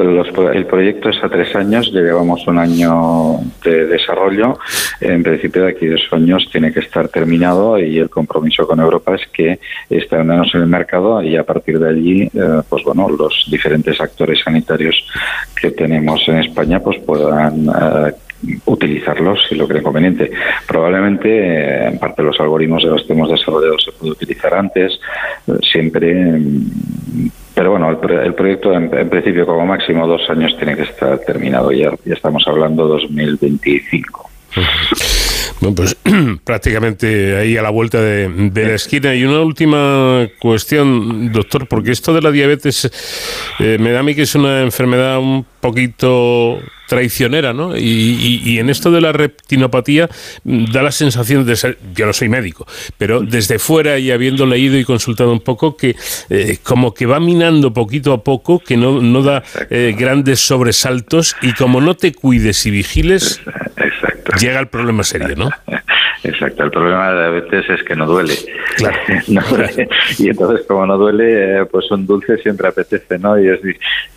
proyecto es a tres años, llevamos un año de desarrollo. En principio, de aquí dos años tiene que estar terminado y el compromiso con Europa es que menos en el mercado y a partir de allí, eh, pues bueno, los diferentes actores sanitarios que tenemos en España pues puedan eh, utilizarlos si lo creen conveniente. Probablemente, eh, en parte, los algoritmos de los que hemos desarrollado se puede utilizar antes, eh, siempre. Pero bueno, el, proyecto en, principio como máximo dos años tiene que estar terminado. Ya, ya estamos hablando 2025. Bueno, pues prácticamente ahí a la vuelta de, la esquina. Y una última cuestión, doctor, porque esto de la diabetes eh, me da a mí que es una enfermedad un poquito traicionera, ¿no? Y, en esto de la retinopatía mm, da la sensación de ser, yo no soy médico, pero desde fuera y habiendo leído y consultado un poco, que eh, como que va minando poquito a poco, que no, no da eh, grandes sobresaltos y como no te cuides y vigiles, llega el problema serio, ¿no? Exacto, el problema de la diabetes es que no duele. Y entonces, como no duele, eh, pues un dulce siempre apetece, ¿no? Y es,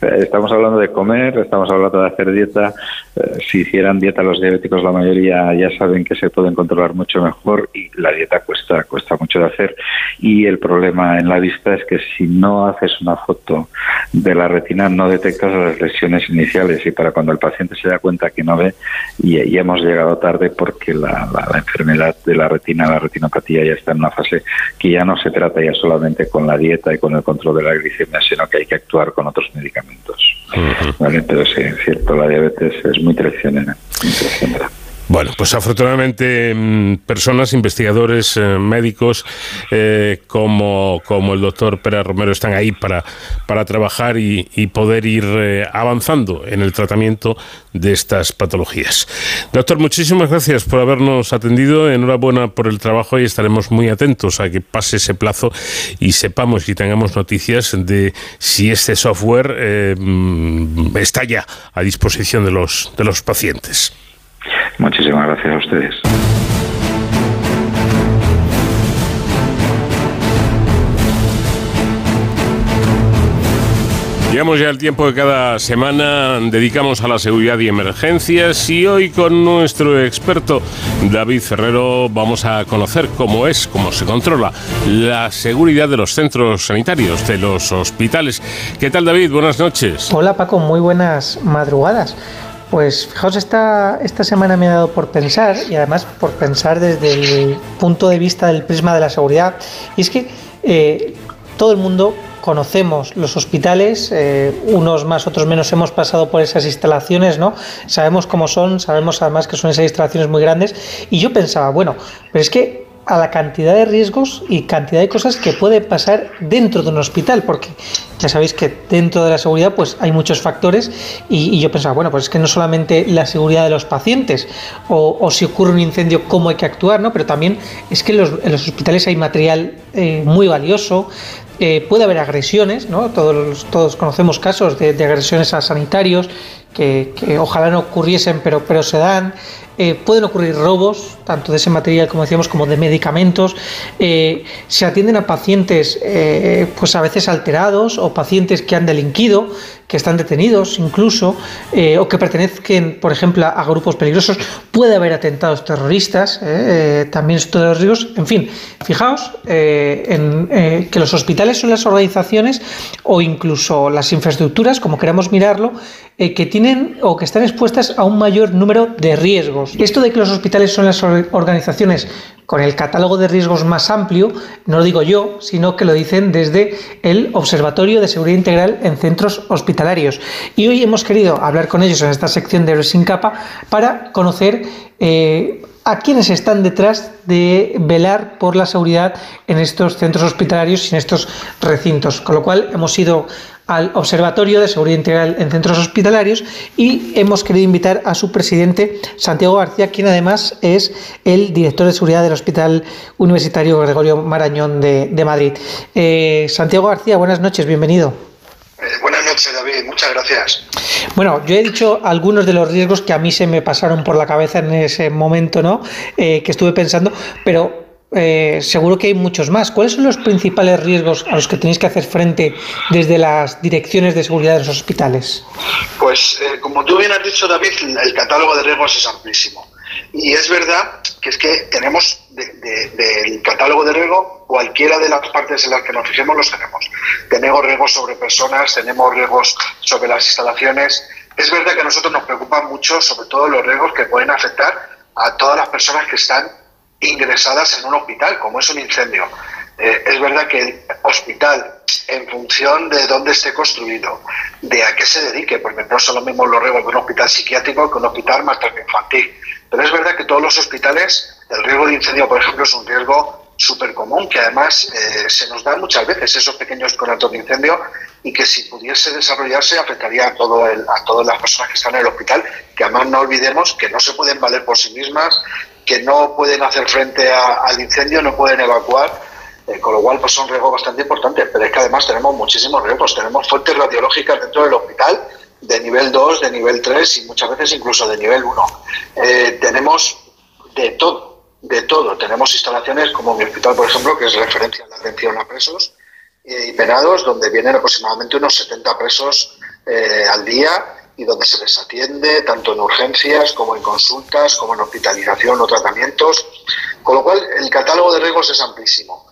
estamos hablando de comer, estamos hablando de hacer dieta. Eh, si hicieran dieta los diabéticos, la mayoría ya saben que se pueden controlar mucho mejor y la dieta cuesta, cuesta mucho de hacer. Y el problema en la vista es que si no haces una foto de la retina, no detectas las lesiones iniciales y para cuando el paciente se da cuenta que no ve, y, hemos llegado tarde porque la, la enfermedad de la retina, la retinopatía ya está en una fase que ya no se trata ya solamente con la dieta y con el control de la glicemia, sino que hay que actuar con otros medicamentos. Pero sí, es cierto, la diabetes es muy traicionera. Bueno, pues afortunadamente mm, personas, investigadores, eh, médicos eh, como, como el doctor Pérez Romero están ahí para, para trabajar y, poder ir eh, avanzando en el tratamiento de estas patologías. Doctor, muchísimas gracias por habernos atendido. Enhorabuena por el trabajo y estaremos muy atentos a que pase ese plazo y sepamos y tengamos noticias de si este software mm, está ya a disposición de los, de los pacientes. Muchísimas gracias a ustedes. Llegamos ya al tiempo que cada semana dedicamos a la seguridad y emergencias y hoy con nuestro experto David Ferrero vamos a conocer cómo es, cómo se controla la seguridad de los centros sanitarios, de los hospitales. ¿Qué tal David? Buenas noches. Hola Paco, muy buenas madrugadas. Pues fijaos, esta, esta semana me ha dado por pensar, y además por pensar desde el punto de vista del prisma de la seguridad, y es que eh, todo el mundo conocemos los hospitales, eh, unos más, otros menos hemos pasado por esas instalaciones, ¿no? Sabemos cómo son, sabemos además que son esas instalaciones muy grandes, y yo pensaba, bueno, pero es que a la cantidad de riesgos y cantidad de cosas que puede pasar dentro de un hospital, porque ya sabéis que dentro de la seguridad pues hay muchos factores y, yo pensaba, bueno, pues es que no solamente la seguridad de los pacientes o, si ocurre un incendio, cómo hay que actuar, ¿no? Pero también es que en los, hospitales hay material eh, muy valioso, eh, puede haber agresiones, ¿no? Todos, todos conocemos casos de, agresiones a sanitarios que, que, ojalá no ocurriesen, pero, pero se dan. Eh, pueden ocurrir robos, tanto de ese material, como decíamos, como de medicamentos. Eh, se atienden a pacientes, eh, pues a veces alterados o pacientes que han delinquido, que están detenidos incluso, o que pertenezcan, por ejemplo, a grupos peligrosos. Puede haber atentados terroristas, también es todos los riesgos. En fin, fijaos en que los hospitales son las organizaciones o incluso las infraestructuras, como queramos mirarlo, que tienen o que están expuestas a un mayor número de riesgos. Esto de que los hospitales son las organizaciones con el catálogo de riesgos más amplio, no lo digo yo, sino que lo dicen desde el Observatorio de Seguridad Integral en Centros Hospitalarios. Y hoy hemos querido hablar con ellos en esta sección de Sin Capa para conocer eh, a quienes están detrás de velar por la seguridad en estos centros hospitalarios y en estos recintos. Con lo cual hemos ido al Observatorio de Seguridad Integral en Centros Hospitalarios y hemos querido invitar a su presidente, Santiago García, quien además es el director de seguridad del Hospital Universitario Gregorio Marañón de, Madrid. Eh, Santiago García, buenas noches, bienvenido. Eh, buenas noches, David, muchas gracias. Bueno, yo he dicho algunos de los riesgos que a mí se me pasaron por la cabeza en ese momento, ¿no? Eh, que estuve pensando, pero eh, seguro que hay muchos más. ¿Cuáles son los principales riesgos a los que tenéis que hacer frente desde las direcciones de seguridad de los hospitales? Pues, eh, como tú bien has dicho, David, el catálogo de riesgos es amplísimo. Y es verdad que es que tenemos del catálogo de riesgo cualquiera de las partes en las que nos fijemos los tenemos. Tenemos riesgos sobre personas, tenemos riesgos sobre las instalaciones. Es verdad que a nosotros nos preocupan mucho, sobre todo los riesgos que pueden afectar a todas las personas que están ingresadas en un hospital, como es un incendio. Eh, es verdad que el hospital, en función de dónde esté construido, de a qué se dedique, porque no son lo mismo los riesgos de un hospital psiquiátrico que un hospital materno infantil, pero es verdad que todos los hospitales El riesgo de incendio, por ejemplo, es un riesgo súper común que además eh, se nos da muchas veces esos pequeños conatos de incendio y que si pudiese desarrollarse afectaría a, todo a todas las personas que están en el hospital, que además no olvidemos que no se pueden valer por sí mismas, que no pueden hacer frente al incendio, no pueden evacuar, eh, con lo cual pues son riesgos bastante importantes, pero es que además tenemos muchísimos riesgos, tenemos fuentes radiológicas dentro del hospital de nivel 2, de nivel 3 y muchas veces incluso de nivel 1. Eh, tenemos de todo, de todo. Tenemos instalaciones como mi hospital, por ejemplo, que es referencia a la atención a presos eh, y penados, donde vienen aproximadamente unos 70 presos eh, al día y donde se les atiende tanto en urgencias como en consultas, como en hospitalización o tratamientos. Con lo cual, el catálogo de riesgos es amplísimo.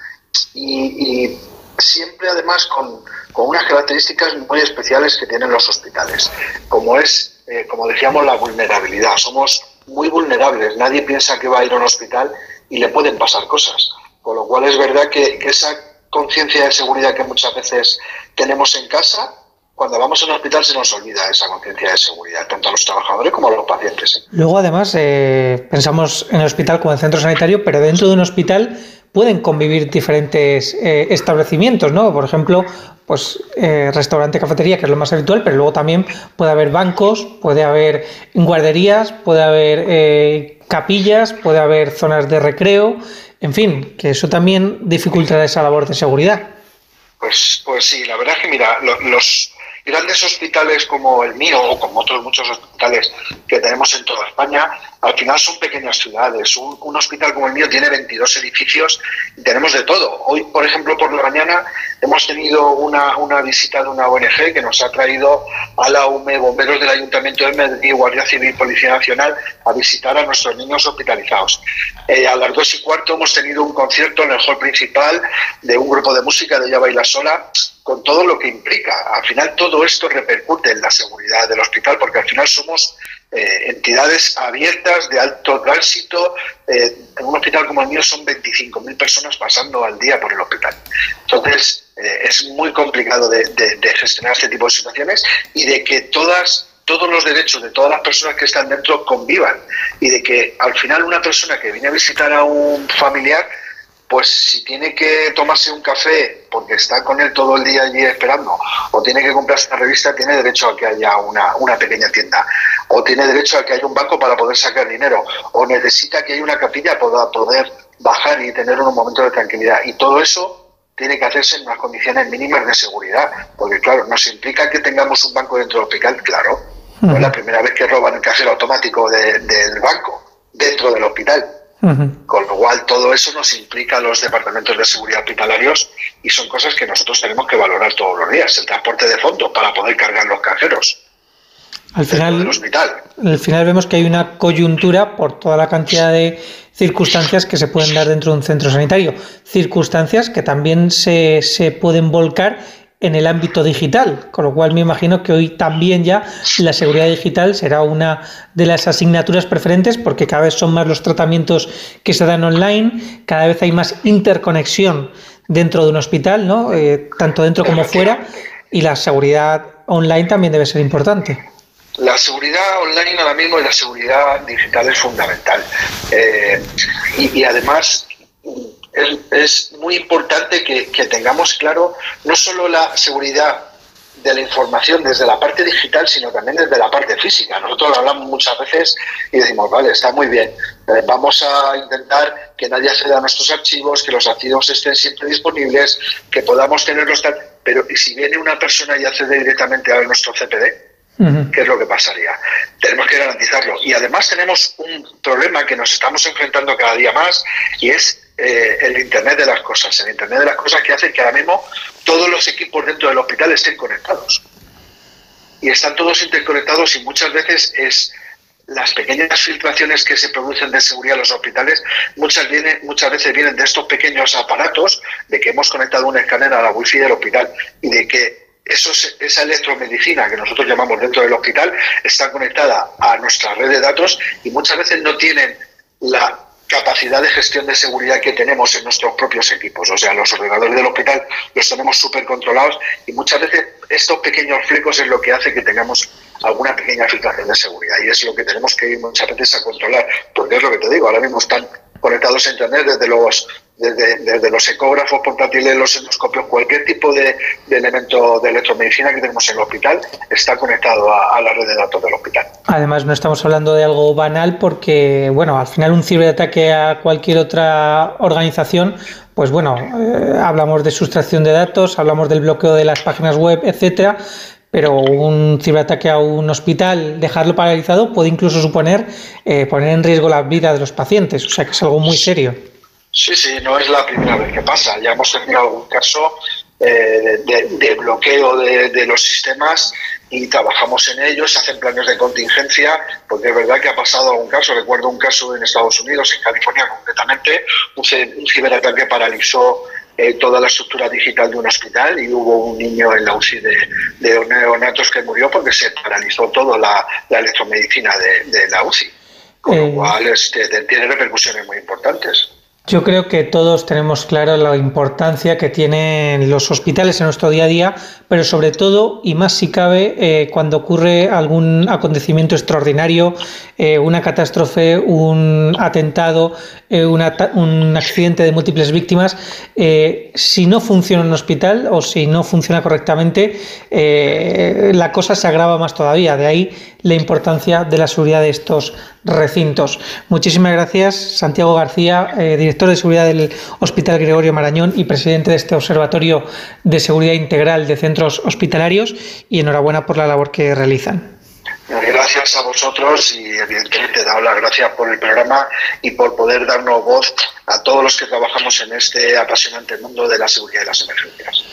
Y, siempre además con, con, unas características muy especiales que tienen los hospitales, como es, eh, como decíamos, la vulnerabilidad. Somos muy vulnerables. Nadie piensa que va a ir a un hospital y le pueden pasar cosas. Con lo cual es verdad que, esa conciencia de seguridad que muchas veces tenemos en casa, cuando vamos a un hospital se nos olvida esa conciencia de seguridad, tanto a los trabajadores como a los pacientes. Luego, además, eh, pensamos en el hospital como en centro sanitario, pero dentro de un hospital pueden convivir diferentes eh, establecimientos, ¿no? Por ejemplo, pues eh, restaurante, cafetería, que es lo más habitual, pero luego también puede haber bancos, puede haber guarderías, puede haber eh, capillas, puede haber zonas de recreo, en fin, que eso también dificultará esa labor de seguridad. Pues, pues sí, la verdad es que mira, los, grandes hospitales como el mío o como otros muchos hospitales que tenemos en toda España, al final son pequeñas ciudades. Un, hospital como el mío tiene 22 edificios y tenemos de todo. Hoy, por ejemplo, por la mañana hemos tenido una, una visita de una ONG que nos ha traído a la UME, bomberos del Ayuntamiento de Madrid, Guardia Civil, Policía Nacional, a visitar a nuestros niños hospitalizados. Eh, a las dos y cuarto hemos tenido un concierto en el hall principal de un grupo de música de Ella Baila Sola con todo lo que implica. Al final todo esto repercute en la seguridad del hospital porque al final somos eh, entidades abiertas de alto tránsito. Eh, en un hospital como el mío son 25.000 personas pasando al día por el hospital. Entonces eh, es muy complicado de, de, gestionar este tipo de situaciones y de que todas todos los derechos de todas las personas que están dentro convivan y de que al final una persona que viene a visitar a un familiar pues si tiene que tomarse un café porque está con él todo el día allí esperando, o tiene que comprarse una revista, tiene derecho a que haya una, una pequeña tienda, o tiene derecho a que haya un banco para poder sacar dinero, o necesita que haya una capilla para poder bajar y tener un momento de tranquilidad. Y todo eso tiene que hacerse en unas condiciones mínimas de seguridad, porque claro, nos implica que tengamos un banco dentro del hospital, claro. No es la primera vez que roban el cajero automático del banco dentro del hospital con lo cual, todo eso nos implica a los departamentos de seguridad hospitalarios y son cosas que nosotros tenemos que valorar todos los días. El transporte de fondo para poder cargar los cajeros. Al final, hospital. al final vemos que hay una coyuntura por toda la cantidad de circunstancias que se pueden dar dentro de un centro sanitario. Circunstancias que también se, se pueden volcar en el ámbito digital, con lo cual me imagino que hoy también ya la seguridad digital será una de las asignaturas preferentes porque cada vez son más los tratamientos que se dan online, cada vez hay más interconexión dentro de un hospital, ¿no? Eh, tanto dentro como fuera, y la seguridad online también debe ser importante. La seguridad online ahora mismo y la seguridad digital es fundamental. Eh, y además es, muy importante que, tengamos claro no solo la seguridad de la información desde la parte digital, sino también desde la parte física. Nosotros lo hablamos muchas veces y decimos, vale, está muy bien, eh, vamos a intentar que nadie acceda a nuestros archivos, que los archivos estén siempre disponibles, que podamos tenerlos tal, pero ¿y si viene una persona y accede directamente a nuestro CPD? ¿Qué es lo que pasaría? Tenemos que garantizarlo. Y además tenemos un problema que nos estamos enfrentando cada día más y es eh, el Internet de las cosas. El Internet de las cosas que hace que ahora mismo todos los equipos dentro del hospital estén conectados. Y están todos interconectados y muchas veces es las pequeñas filtraciones que se producen de seguridad en los hospitales muchas, vienen, muchas veces vienen de estos pequeños aparatos, de que hemos conectado un escáner a la wifi del hospital y de que eso, esa electromedicina que nosotros llamamos dentro del hospital está conectada a nuestra red de datos y muchas veces no tienen la capacidad de gestión de seguridad que tenemos en nuestros propios equipos. O sea, los ordenadores del hospital los tenemos súper controlados y muchas veces estos pequeños flecos es lo que hace que tengamos alguna pequeña filtración de seguridad y es lo que tenemos que ir muchas veces a controlar, porque es lo que te digo, ahora mismo están conectados a Internet, desde los desde, los ecógrafos portátiles, los endoscopios, cualquier tipo de, elemento de electromedicina que tenemos en el hospital está conectado a, la red de datos del hospital. Además, no estamos hablando de algo banal porque, bueno, al final un ciberataque a cualquier otra organización pues bueno, eh, hablamos de sustracción de datos, hablamos del bloqueo de las páginas web, etcétera, pero un ciberataque a un hospital, dejarlo paralizado, puede incluso suponer eh, poner en riesgo la vida de los pacientes, o sea que es algo muy serio. Sí, sí, no es la primera vez que pasa. Ya hemos tenido algún caso eh, de, bloqueo de, los sistemas y trabajamos en ellos, hacen planes de contingencia, porque es verdad que ha pasado algún caso. Recuerdo un caso en Estados Unidos, en California concretamente, un, ciberataque paralizó eh, toda la estructura digital de un hospital y hubo un niño en la UCI de, neonatos que murió porque se paralizó toda la, electromedicina de, la UCI. Con lo eh. cual este, tiene repercusiones muy importantes. Yo creo que todos tenemos claro la importancia que tienen los hospitales en nuestro día a día, pero sobre todo, y más si cabe, eh, cuando ocurre algún acontecimiento extraordinario, eh, una catástrofe, un atentado, eh, un accidente de múltiples víctimas, si no funciona un hospital o si no funciona correctamente, la cosa se agrava más todavía. De ahí la importancia de la seguridad de estos recintos. Muchísimas gracias, Santiago García, eh, director de seguridad del Hospital Gregorio Marañón y presidente de este Observatorio de Seguridad Integral de Centros Hospitalarios, y enhorabuena por la labor que realizan. Gracias a vosotros y evidentemente dar las gracias por el programa y por poder darnos voz a todos los que trabajamos en este apasionante mundo de la seguridad y las emergencias.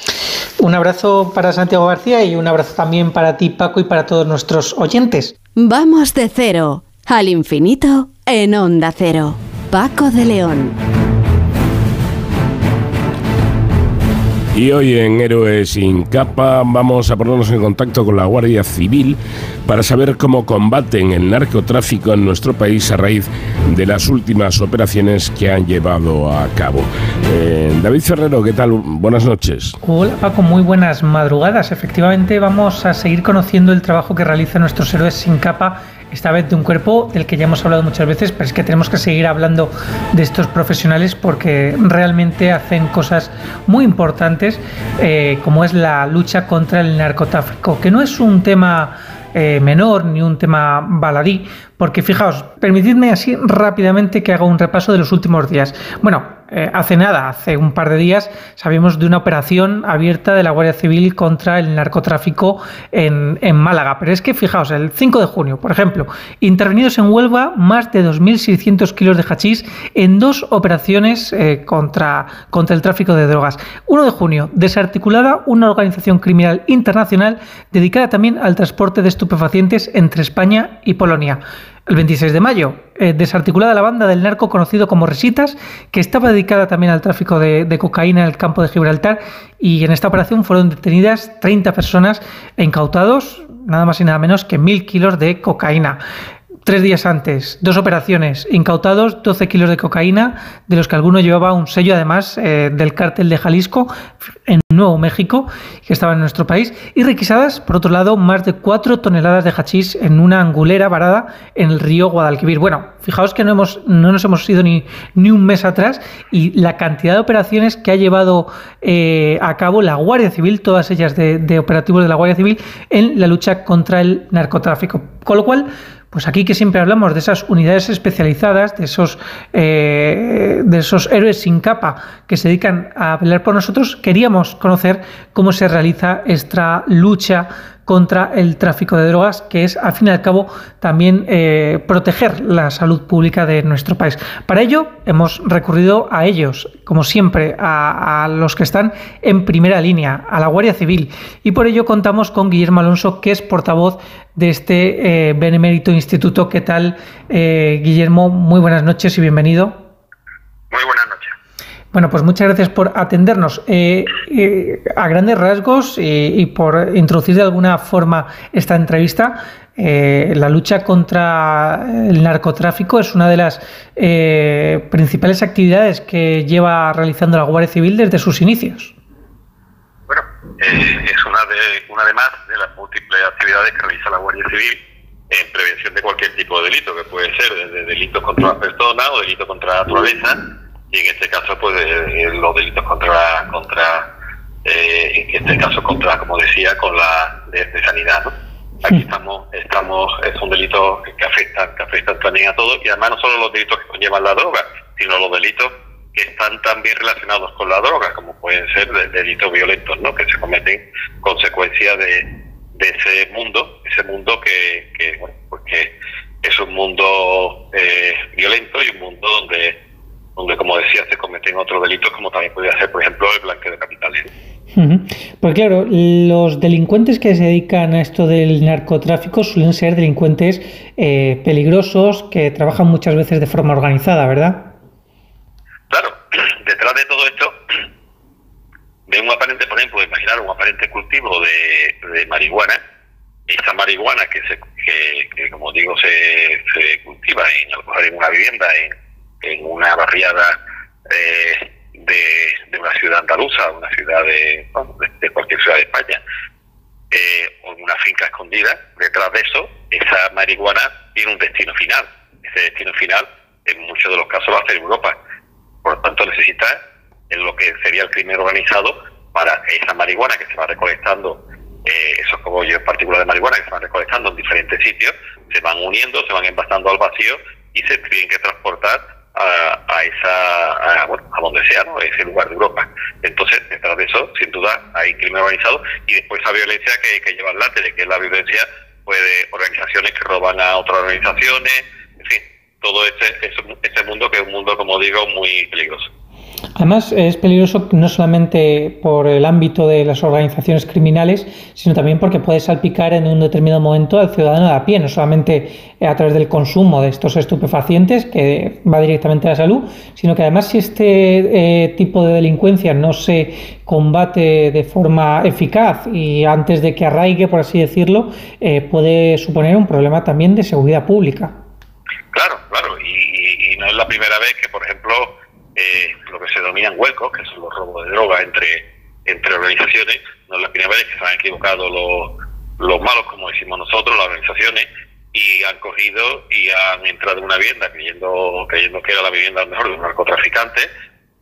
Un abrazo para Santiago García y un abrazo también para ti Paco y para todos nuestros oyentes. Vamos de cero al infinito en onda cero. Paco de León. Y hoy en Héroes sin capa vamos a ponernos en contacto con la Guardia Civil para saber cómo combaten el narcotráfico en nuestro país a raíz de las últimas operaciones que han llevado a cabo. Eh, David Ferrero, ¿qué tal? Buenas noches. Hola Paco, muy buenas madrugadas. Efectivamente vamos a seguir conociendo el trabajo que realizan nuestros héroes sin capa esta vez de un cuerpo del que ya hemos hablado muchas veces, pero es que tenemos que seguir hablando de estos profesionales porque realmente hacen cosas muy importantes, eh, como es la lucha contra el narcotráfico, que no es un tema eh, menor ni un tema baladí, porque fijaos, permitidme así rápidamente que haga un repaso de los últimos días. Bueno, eh, hace nada, hace un par de días, sabíamos de una operación abierta de la Guardia Civil contra el narcotráfico en, Málaga. Pero es que, fijaos, el 5 de junio, por ejemplo, intervenidos en Huelva más de 2.600 kilos de hachís en dos operaciones eh, contra, contra el tráfico de drogas. 1 de junio, desarticulada una organización criminal internacional dedicada también al transporte de estupefacientes entre España y Polonia. El 26 de mayo, eh, desarticulada la banda del narco conocido como Resitas, que estaba dedicada también al tráfico de, de, cocaína en el campo de Gibraltar, y en esta operación fueron detenidas 30 personas e incautados nada más y nada menos que mil kilos de cocaína. Tres días antes, dos operaciones, incautados 12 kilos de cocaína, de los que alguno llevaba un sello además eh, del cártel de Jalisco en Nuevo México, que estaba en nuestro país, y requisadas, por otro lado, más de 4 toneladas de hachís en una angulera varada en el río Guadalquivir. Bueno, fijaos que no, hemos, no nos hemos ido ni, ni un mes atrás y la cantidad de operaciones que ha llevado eh, a cabo la Guardia Civil, todas ellas de, de operativos de la Guardia Civil, en la lucha contra el narcotráfico. Con lo cual, pues aquí que siempre hablamos de esas unidades especializadas, de esos, eh, de esos héroes sin capa que se dedican a pelear por nosotros, queríamos conocer cómo se realiza esta lucha contra el tráfico de drogas, que es, al fin y al cabo, también eh, proteger la salud pública de nuestro país. Para ello, hemos recurrido a ellos, como siempre, a, los que están en primera línea, a la Guardia Civil, y por ello contamos con Guillermo Alonso, que es portavoz de este eh, Benemérito Instituto. ¿Qué tal, eh, Guillermo? Muy buenas noches y bienvenido. Bueno, pues muchas gracias por atendernos. Eh, eh, a grandes rasgos y, por introducir de alguna forma esta entrevista, eh, la lucha contra el narcotráfico es una de las principales actividades que lleva realizando la Guardia Civil desde sus inicios. Bueno, es una de, una de más de las múltiples actividades que realiza la Guardia Civil en prevención de cualquier tipo de delito, que puede ser desde delitos contra la persona o delitos contra la naturaleza, y en este caso, pues los delitos contra, contra en este caso, contra, como decía, con la de, sanidad. Aquí estamos, estamos, es un delito que afectan, que afectan también a todos, y además no solo los delitos que conllevan la droga, sino los delitos que están también relacionados con la droga, como pueden ser delitos violentos, ¿no? que se cometen consecuencia de, de ese mundo, ese mundo que, que bueno, porque es un mundo eh, violento y un mundo donde, donde, como decía, se cometen otros delitos, como también podría ser, por ejemplo, el blanqueo de capitales. Pues claro, los delincuentes que se dedican a esto del narcotráfico suelen ser delincuentes eh, peligrosos que trabajan muchas veces de forma organizada, ¿verdad? Claro, detrás de todo esto, de un aparente, por ejemplo, imaginar un aparente cultivo de, marihuana, esa marihuana que, se, que, como digo, se, se cultiva en, en una vivienda, en, en una barriada eh, de, una ciudad andaluza, una ciudad de, de, cualquier ciudad de España, eh, o en una finca escondida, detrás de eso, esa marihuana tiene un destino final. Ese destino final, en muchos de los casos, va a ser Europa por lo tanto, necesita en lo que sería el crimen organizado para esa marihuana que se va recolectando, eh, esos cogollos en particular de marihuana que se van recolectando en diferentes sitios, se van uniendo, se van envasando al vacío y se tienen que transportar a, esa, a, bueno, a donde sea, ¿no? ese lugar de Europa. Entonces, detrás de eso, sin duda, hay crimen organizado y después esa violencia que, que lleva adelante, de que es la violencia pues, de organizaciones que roban a otras organizaciones, en fin, todo este, este mundo que es un mundo, como digo, muy peligroso. Además, es peligroso no solamente por el ámbito de las organizaciones criminales, sino también porque puede salpicar en un determinado momento al ciudadano de a pie, no solamente a través del consumo de estos estupefacientes, que va directamente a la salud, sino que además si este eh, tipo de delincuencia no se combate de forma eficaz y antes de que arraigue, por así decirlo, eh, puede suponer un problema también de seguridad pública. Claro, claro, y, no es la primera vez que, por ejemplo, eh, lo que se denominan huecos, que son los robos de droga entre, entre organizaciones, no es la primera vez que se han equivocado los, los malos, como decimos nosotros, las organizaciones, y han cogido y han entrado en una vivienda creyendo, creyendo que era la vivienda a lo mejor de un narcotraficante,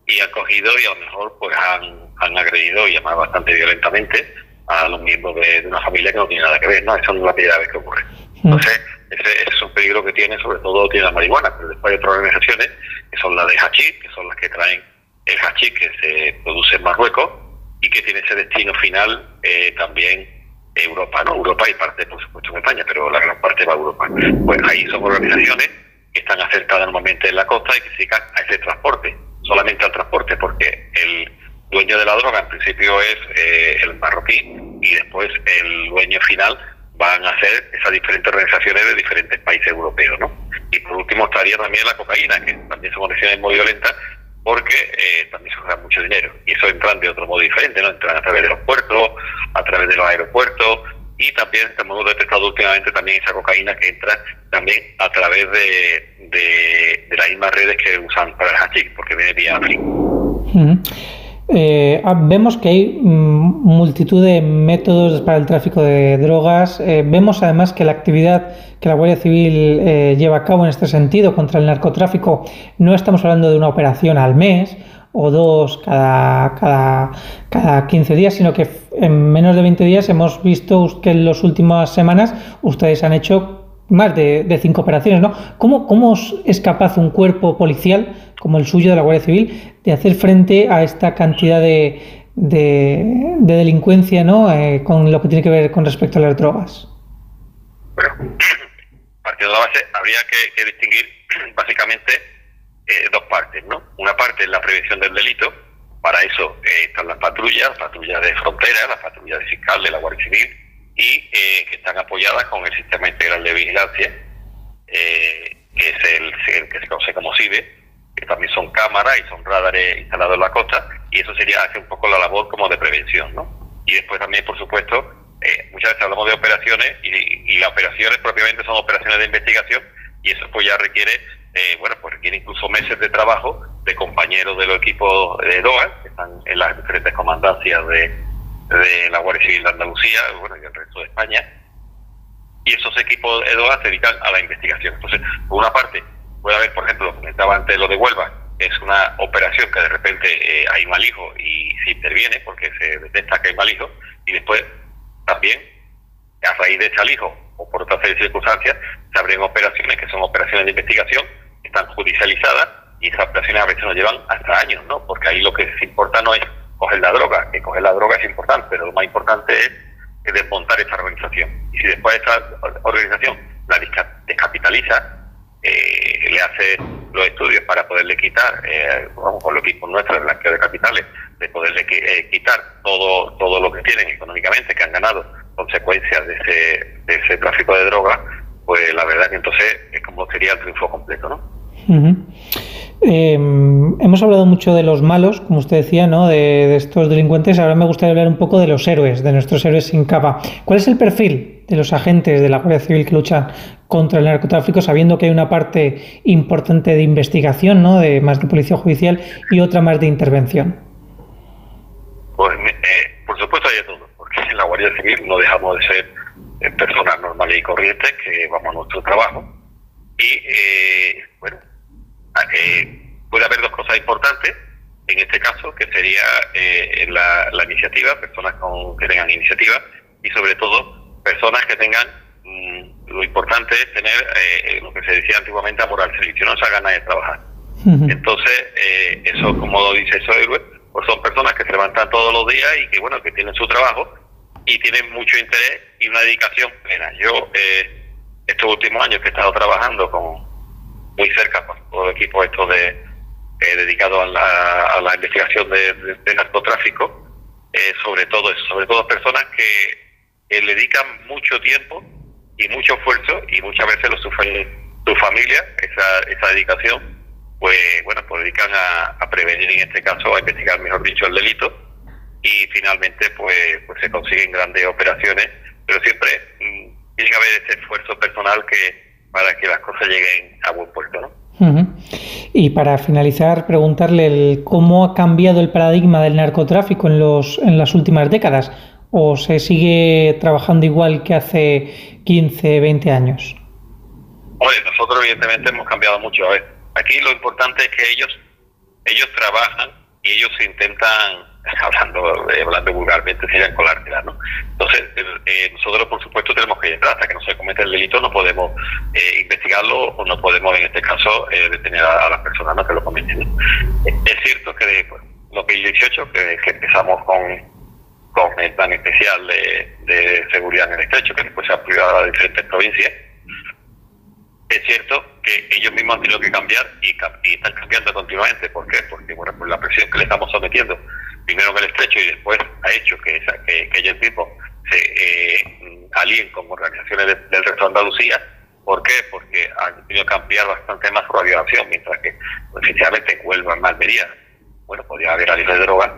y han cogido y a lo mejor pues han, han agredido y además bastante violentamente a los miembros de, de, una familia que no tiene nada que ver, ¿no? Eso no es la primera vez que ocurre. Mm. Entonces, ese, es un peligro que tiene, sobre todo tiene la marihuana, pero después hay otras organizaciones que son las de hachís, que son las que traen el hachís que se produce en Marruecos y que tiene ese destino final eh, también Europa, ¿no? Europa y parte, por supuesto, en España, pero la gran parte va a Europa. Pues ahí son organizaciones que están acercadas normalmente en la costa y que se dedican a ese transporte, solamente al transporte, porque el dueño de la droga en principio es eh, el marroquí y después el dueño final van a ser esas diferentes organizaciones de diferentes países europeos, ¿no? Y por último estaría también la cocaína, que también son condiciones muy violentas porque eh, también se juega mucho dinero. Y eso entran de otro modo diferente, ¿no? Entran a través de los puertos, a través de los aeropuertos y también hemos detectado últimamente también esa cocaína que entra también a través de, las mismas redes que usan para el hachís, porque viene vía África. Eh, ah, vemos que hay mm, multitud de métodos para el tráfico de drogas. Eh, vemos además que la actividad que la Guardia Civil eh, lleva a cabo en este sentido contra el narcotráfico no estamos hablando de una operación al mes o dos cada, cada, cada 15 días, sino que en menos de 20 días hemos visto que en las últimas semanas ustedes han hecho más de, cinco operaciones, ¿no? ¿Cómo, ¿Cómo es capaz un cuerpo policial como el suyo de la Guardia Civil de hacer frente a esta cantidad de, de, delincuencia, ¿no? Eh, con lo que tiene que ver con respecto a las drogas? Bueno, partiendo de la base, habría que, distinguir básicamente eh, dos partes, ¿no? Una parte es la prevención del delito, para eso eh, están las patrullas, las patrullas de frontera, las patrullas de fiscal de la Guardia Civil, y eh, que están apoyadas con el sistema integral de vigilancia, eh, que es el, que se conoce como CIBE, que también son cámaras y son radares instalados en la costa, y eso sería hacer un poco la labor como de prevención, ¿no? Y después también, por supuesto, eh, muchas veces hablamos de operaciones y, y, las operaciones propiamente son operaciones de investigación y eso pues ya requiere, bueno, pues requiere incluso meses de trabajo de compañeros de los equipos de DOA, que están en las diferentes comandancias de, de la Guardia Civil de Andalucía bueno, y el resto de España, y esos equipos de se dedican a la investigación. Entonces, por una parte, puede haber, por ejemplo, comentaba antes lo de Huelva, es una operación que de repente eh, hay mal hijo y se interviene porque se detecta que hay mal hijo, y después también, a raíz de ese hijo o por otra serie de circunstancias, se abren operaciones que son operaciones de investigación, están judicializadas y esas operaciones a veces nos llevan hasta años, ¿no? Porque ahí lo que se importa no es coger la droga, que coger la droga es importante, pero lo más importante es, desmontar esa organización. Y si después esa organización la descapitaliza, eh, le hace los estudios para poderle quitar, eh, vamos con los equipos nuestros de blanqueo de capitales, de poderle eh, quitar todo, todo lo que tienen económicamente, que han ganado consecuencias de ese, de ese tráfico de droga, pues la verdad que entonces es como sería el triunfo completo, ¿no? Em, hemos hablado mucho de los malos, como usted decía, ¿no? De, estos delincuentes. Ahora me gustaría hablar un poco de los héroes, de nuestros héroes sin capa. ¿Cuál es el perfil de los agentes de la Guardia Civil que luchan contra el narcotráfico, sabiendo que hay una parte importante de investigación, ¿no? De más de policía judicial y otra más de intervención? Pues, eh, por supuesto hay todo, porque en la Guardia Civil no dejamos de ser eh, personas normales y corrientes que vamos a nuestro trabajo y eh, bueno eh, puede haber dos cosas importantes en este caso, que sería eh, la, iniciativa, personas con, que tengan iniciativa y sobre todo personas que tengan, mm, lo importante es tener eh, lo que se decía antiguamente, amor al servicio, no esa gana de trabajar. Entonces, eso, como dice Soy, pues son personas que se levantan todos los días y que, bueno, que tienen su trabajo y tienen mucho interés y una dedicación plena. Yo, estos últimos años que he estado trabajando con, muy cerca con todo el equipo esto de eh, dedicado a la, investigación de, narcotráfico, eh, sobre todo sobre todo personas que, le dedican mucho tiempo y mucho esfuerzo y muchas veces lo sufre su familia, esa, esa dedicación, pues bueno, pues dedican a, prevenir en este caso, a investigar mejor dicho el delito y finalmente pues, pues se consiguen grandes operaciones, pero siempre mm, tiene que haber ese esfuerzo personal que, para que las cosas lleguen a buen puerto. ¿no? Y para finalizar, preguntarle el, cómo ha cambiado el paradigma del narcotráfico en, los, en las últimas décadas, o se sigue trabajando igual que hace 15, 20 años. Oye, nosotros evidentemente hemos cambiado mucho. A ver, aquí lo importante es que ellos, ellos trabajan y ellos intentan hablando, eh, hablando vulgarmente, serían colártela, ¿no? Entonces, eh, nosotros, por supuesto, tenemos que entrar hasta que no se cometa el delito, no podemos eh, investigarlo o no podemos, en este caso, detener a, las personas que lo cometen. Es cierto que de 2018, que, empezamos con, con el plan especial de, seguridad en el estrecho, que después se ha aplicado a diferentes provincias, es cierto que ellos mismos han tenido que cambiar y, están cambiando continuamente. ¿Por qué? Porque bueno, por la presión que le estamos sometiendo primero en el estrecho y después ha hecho que, que, que ellos mismos se eh, alíen con organizaciones del resto de Andalucía. ¿Por qué? Porque han tenido que ampliar bastante más su radiación, mientras que oficialmente en Huelva, en Malmería, bueno, podía haber alivio de droga,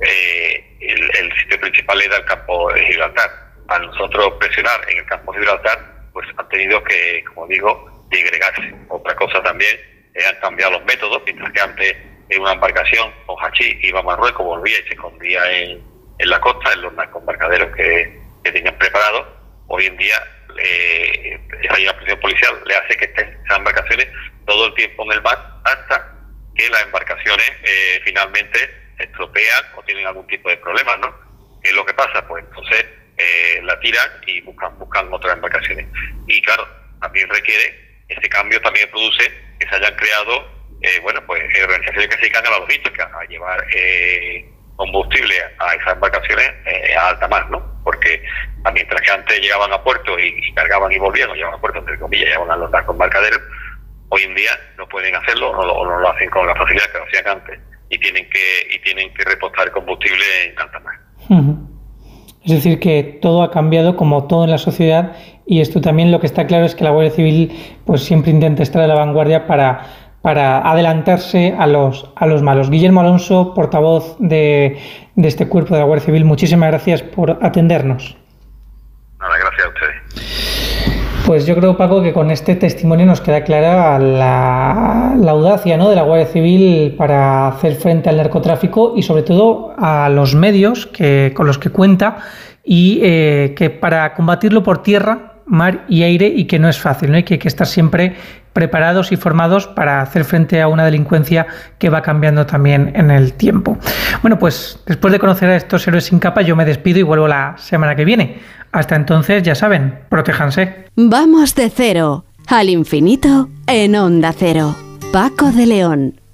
eh, el, sitio principal era el campo de Gibraltar. A nosotros presionar en el campo de Gibraltar, pues han tenido que, como digo, digregarse. Otra cosa también, eh, han cambiado los métodos, mientras que antes en una embarcación con hachís, iba a Marruecos, volvía y se escondía en, en la costa, en los narcoembarcaderos que, que tenían preparados. Hoy en día, eh, esa prisión policial le hace que estén esas embarcaciones todo el tiempo en el mar hasta que las embarcaciones eh, finalmente estropean o tienen algún tipo de problema, ¿no? ¿Qué es lo que pasa? Pues entonces eh, la tiran y buscan, buscan otras embarcaciones. Y claro, también requiere, ese cambio también produce que se hayan creado eh, bueno, pues eh, organizaciones que se dedican a la logística, a llevar eh, combustible a esas embarcaciones a alta mar, ¿no? Porque mientras que antes llegaban a puerto y, cargaban y volvían, o llegaban a puerto, entre comillas, llegaban a los embarcaderos, hoy en día no pueden hacerlo o no, no, lo hacen con la facilidad que lo hacían antes y tienen que y tienen que repostar combustible en alta mar. Es decir, que todo ha cambiado como todo en la sociedad y esto también lo que está claro es que la Guardia Civil pues siempre intenta estar a la vanguardia para para adelantarse a los, a los malos. Guillermo Alonso, portavoz de, de este cuerpo de la Guardia Civil, muchísimas gracias por atendernos. Nada, gracias a ustedes. Pues yo creo, Paco, que con este testimonio nos queda clara la, la, audacia ¿no? de la Guardia Civil para hacer frente al narcotráfico y sobre todo a los medios que, con los que cuenta y eh, que para combatirlo por tierra mar y aire y que no es fácil, ¿no? Y que hay que estar siempre preparados y formados para hacer frente a una delincuencia que va cambiando también en el tiempo. Bueno, pues después de conocer a estos héroes sin capa, yo me despido y vuelvo la semana que viene. Hasta entonces, ya saben, protéjanse. Vamos de cero al infinito en onda cero. Paco de León.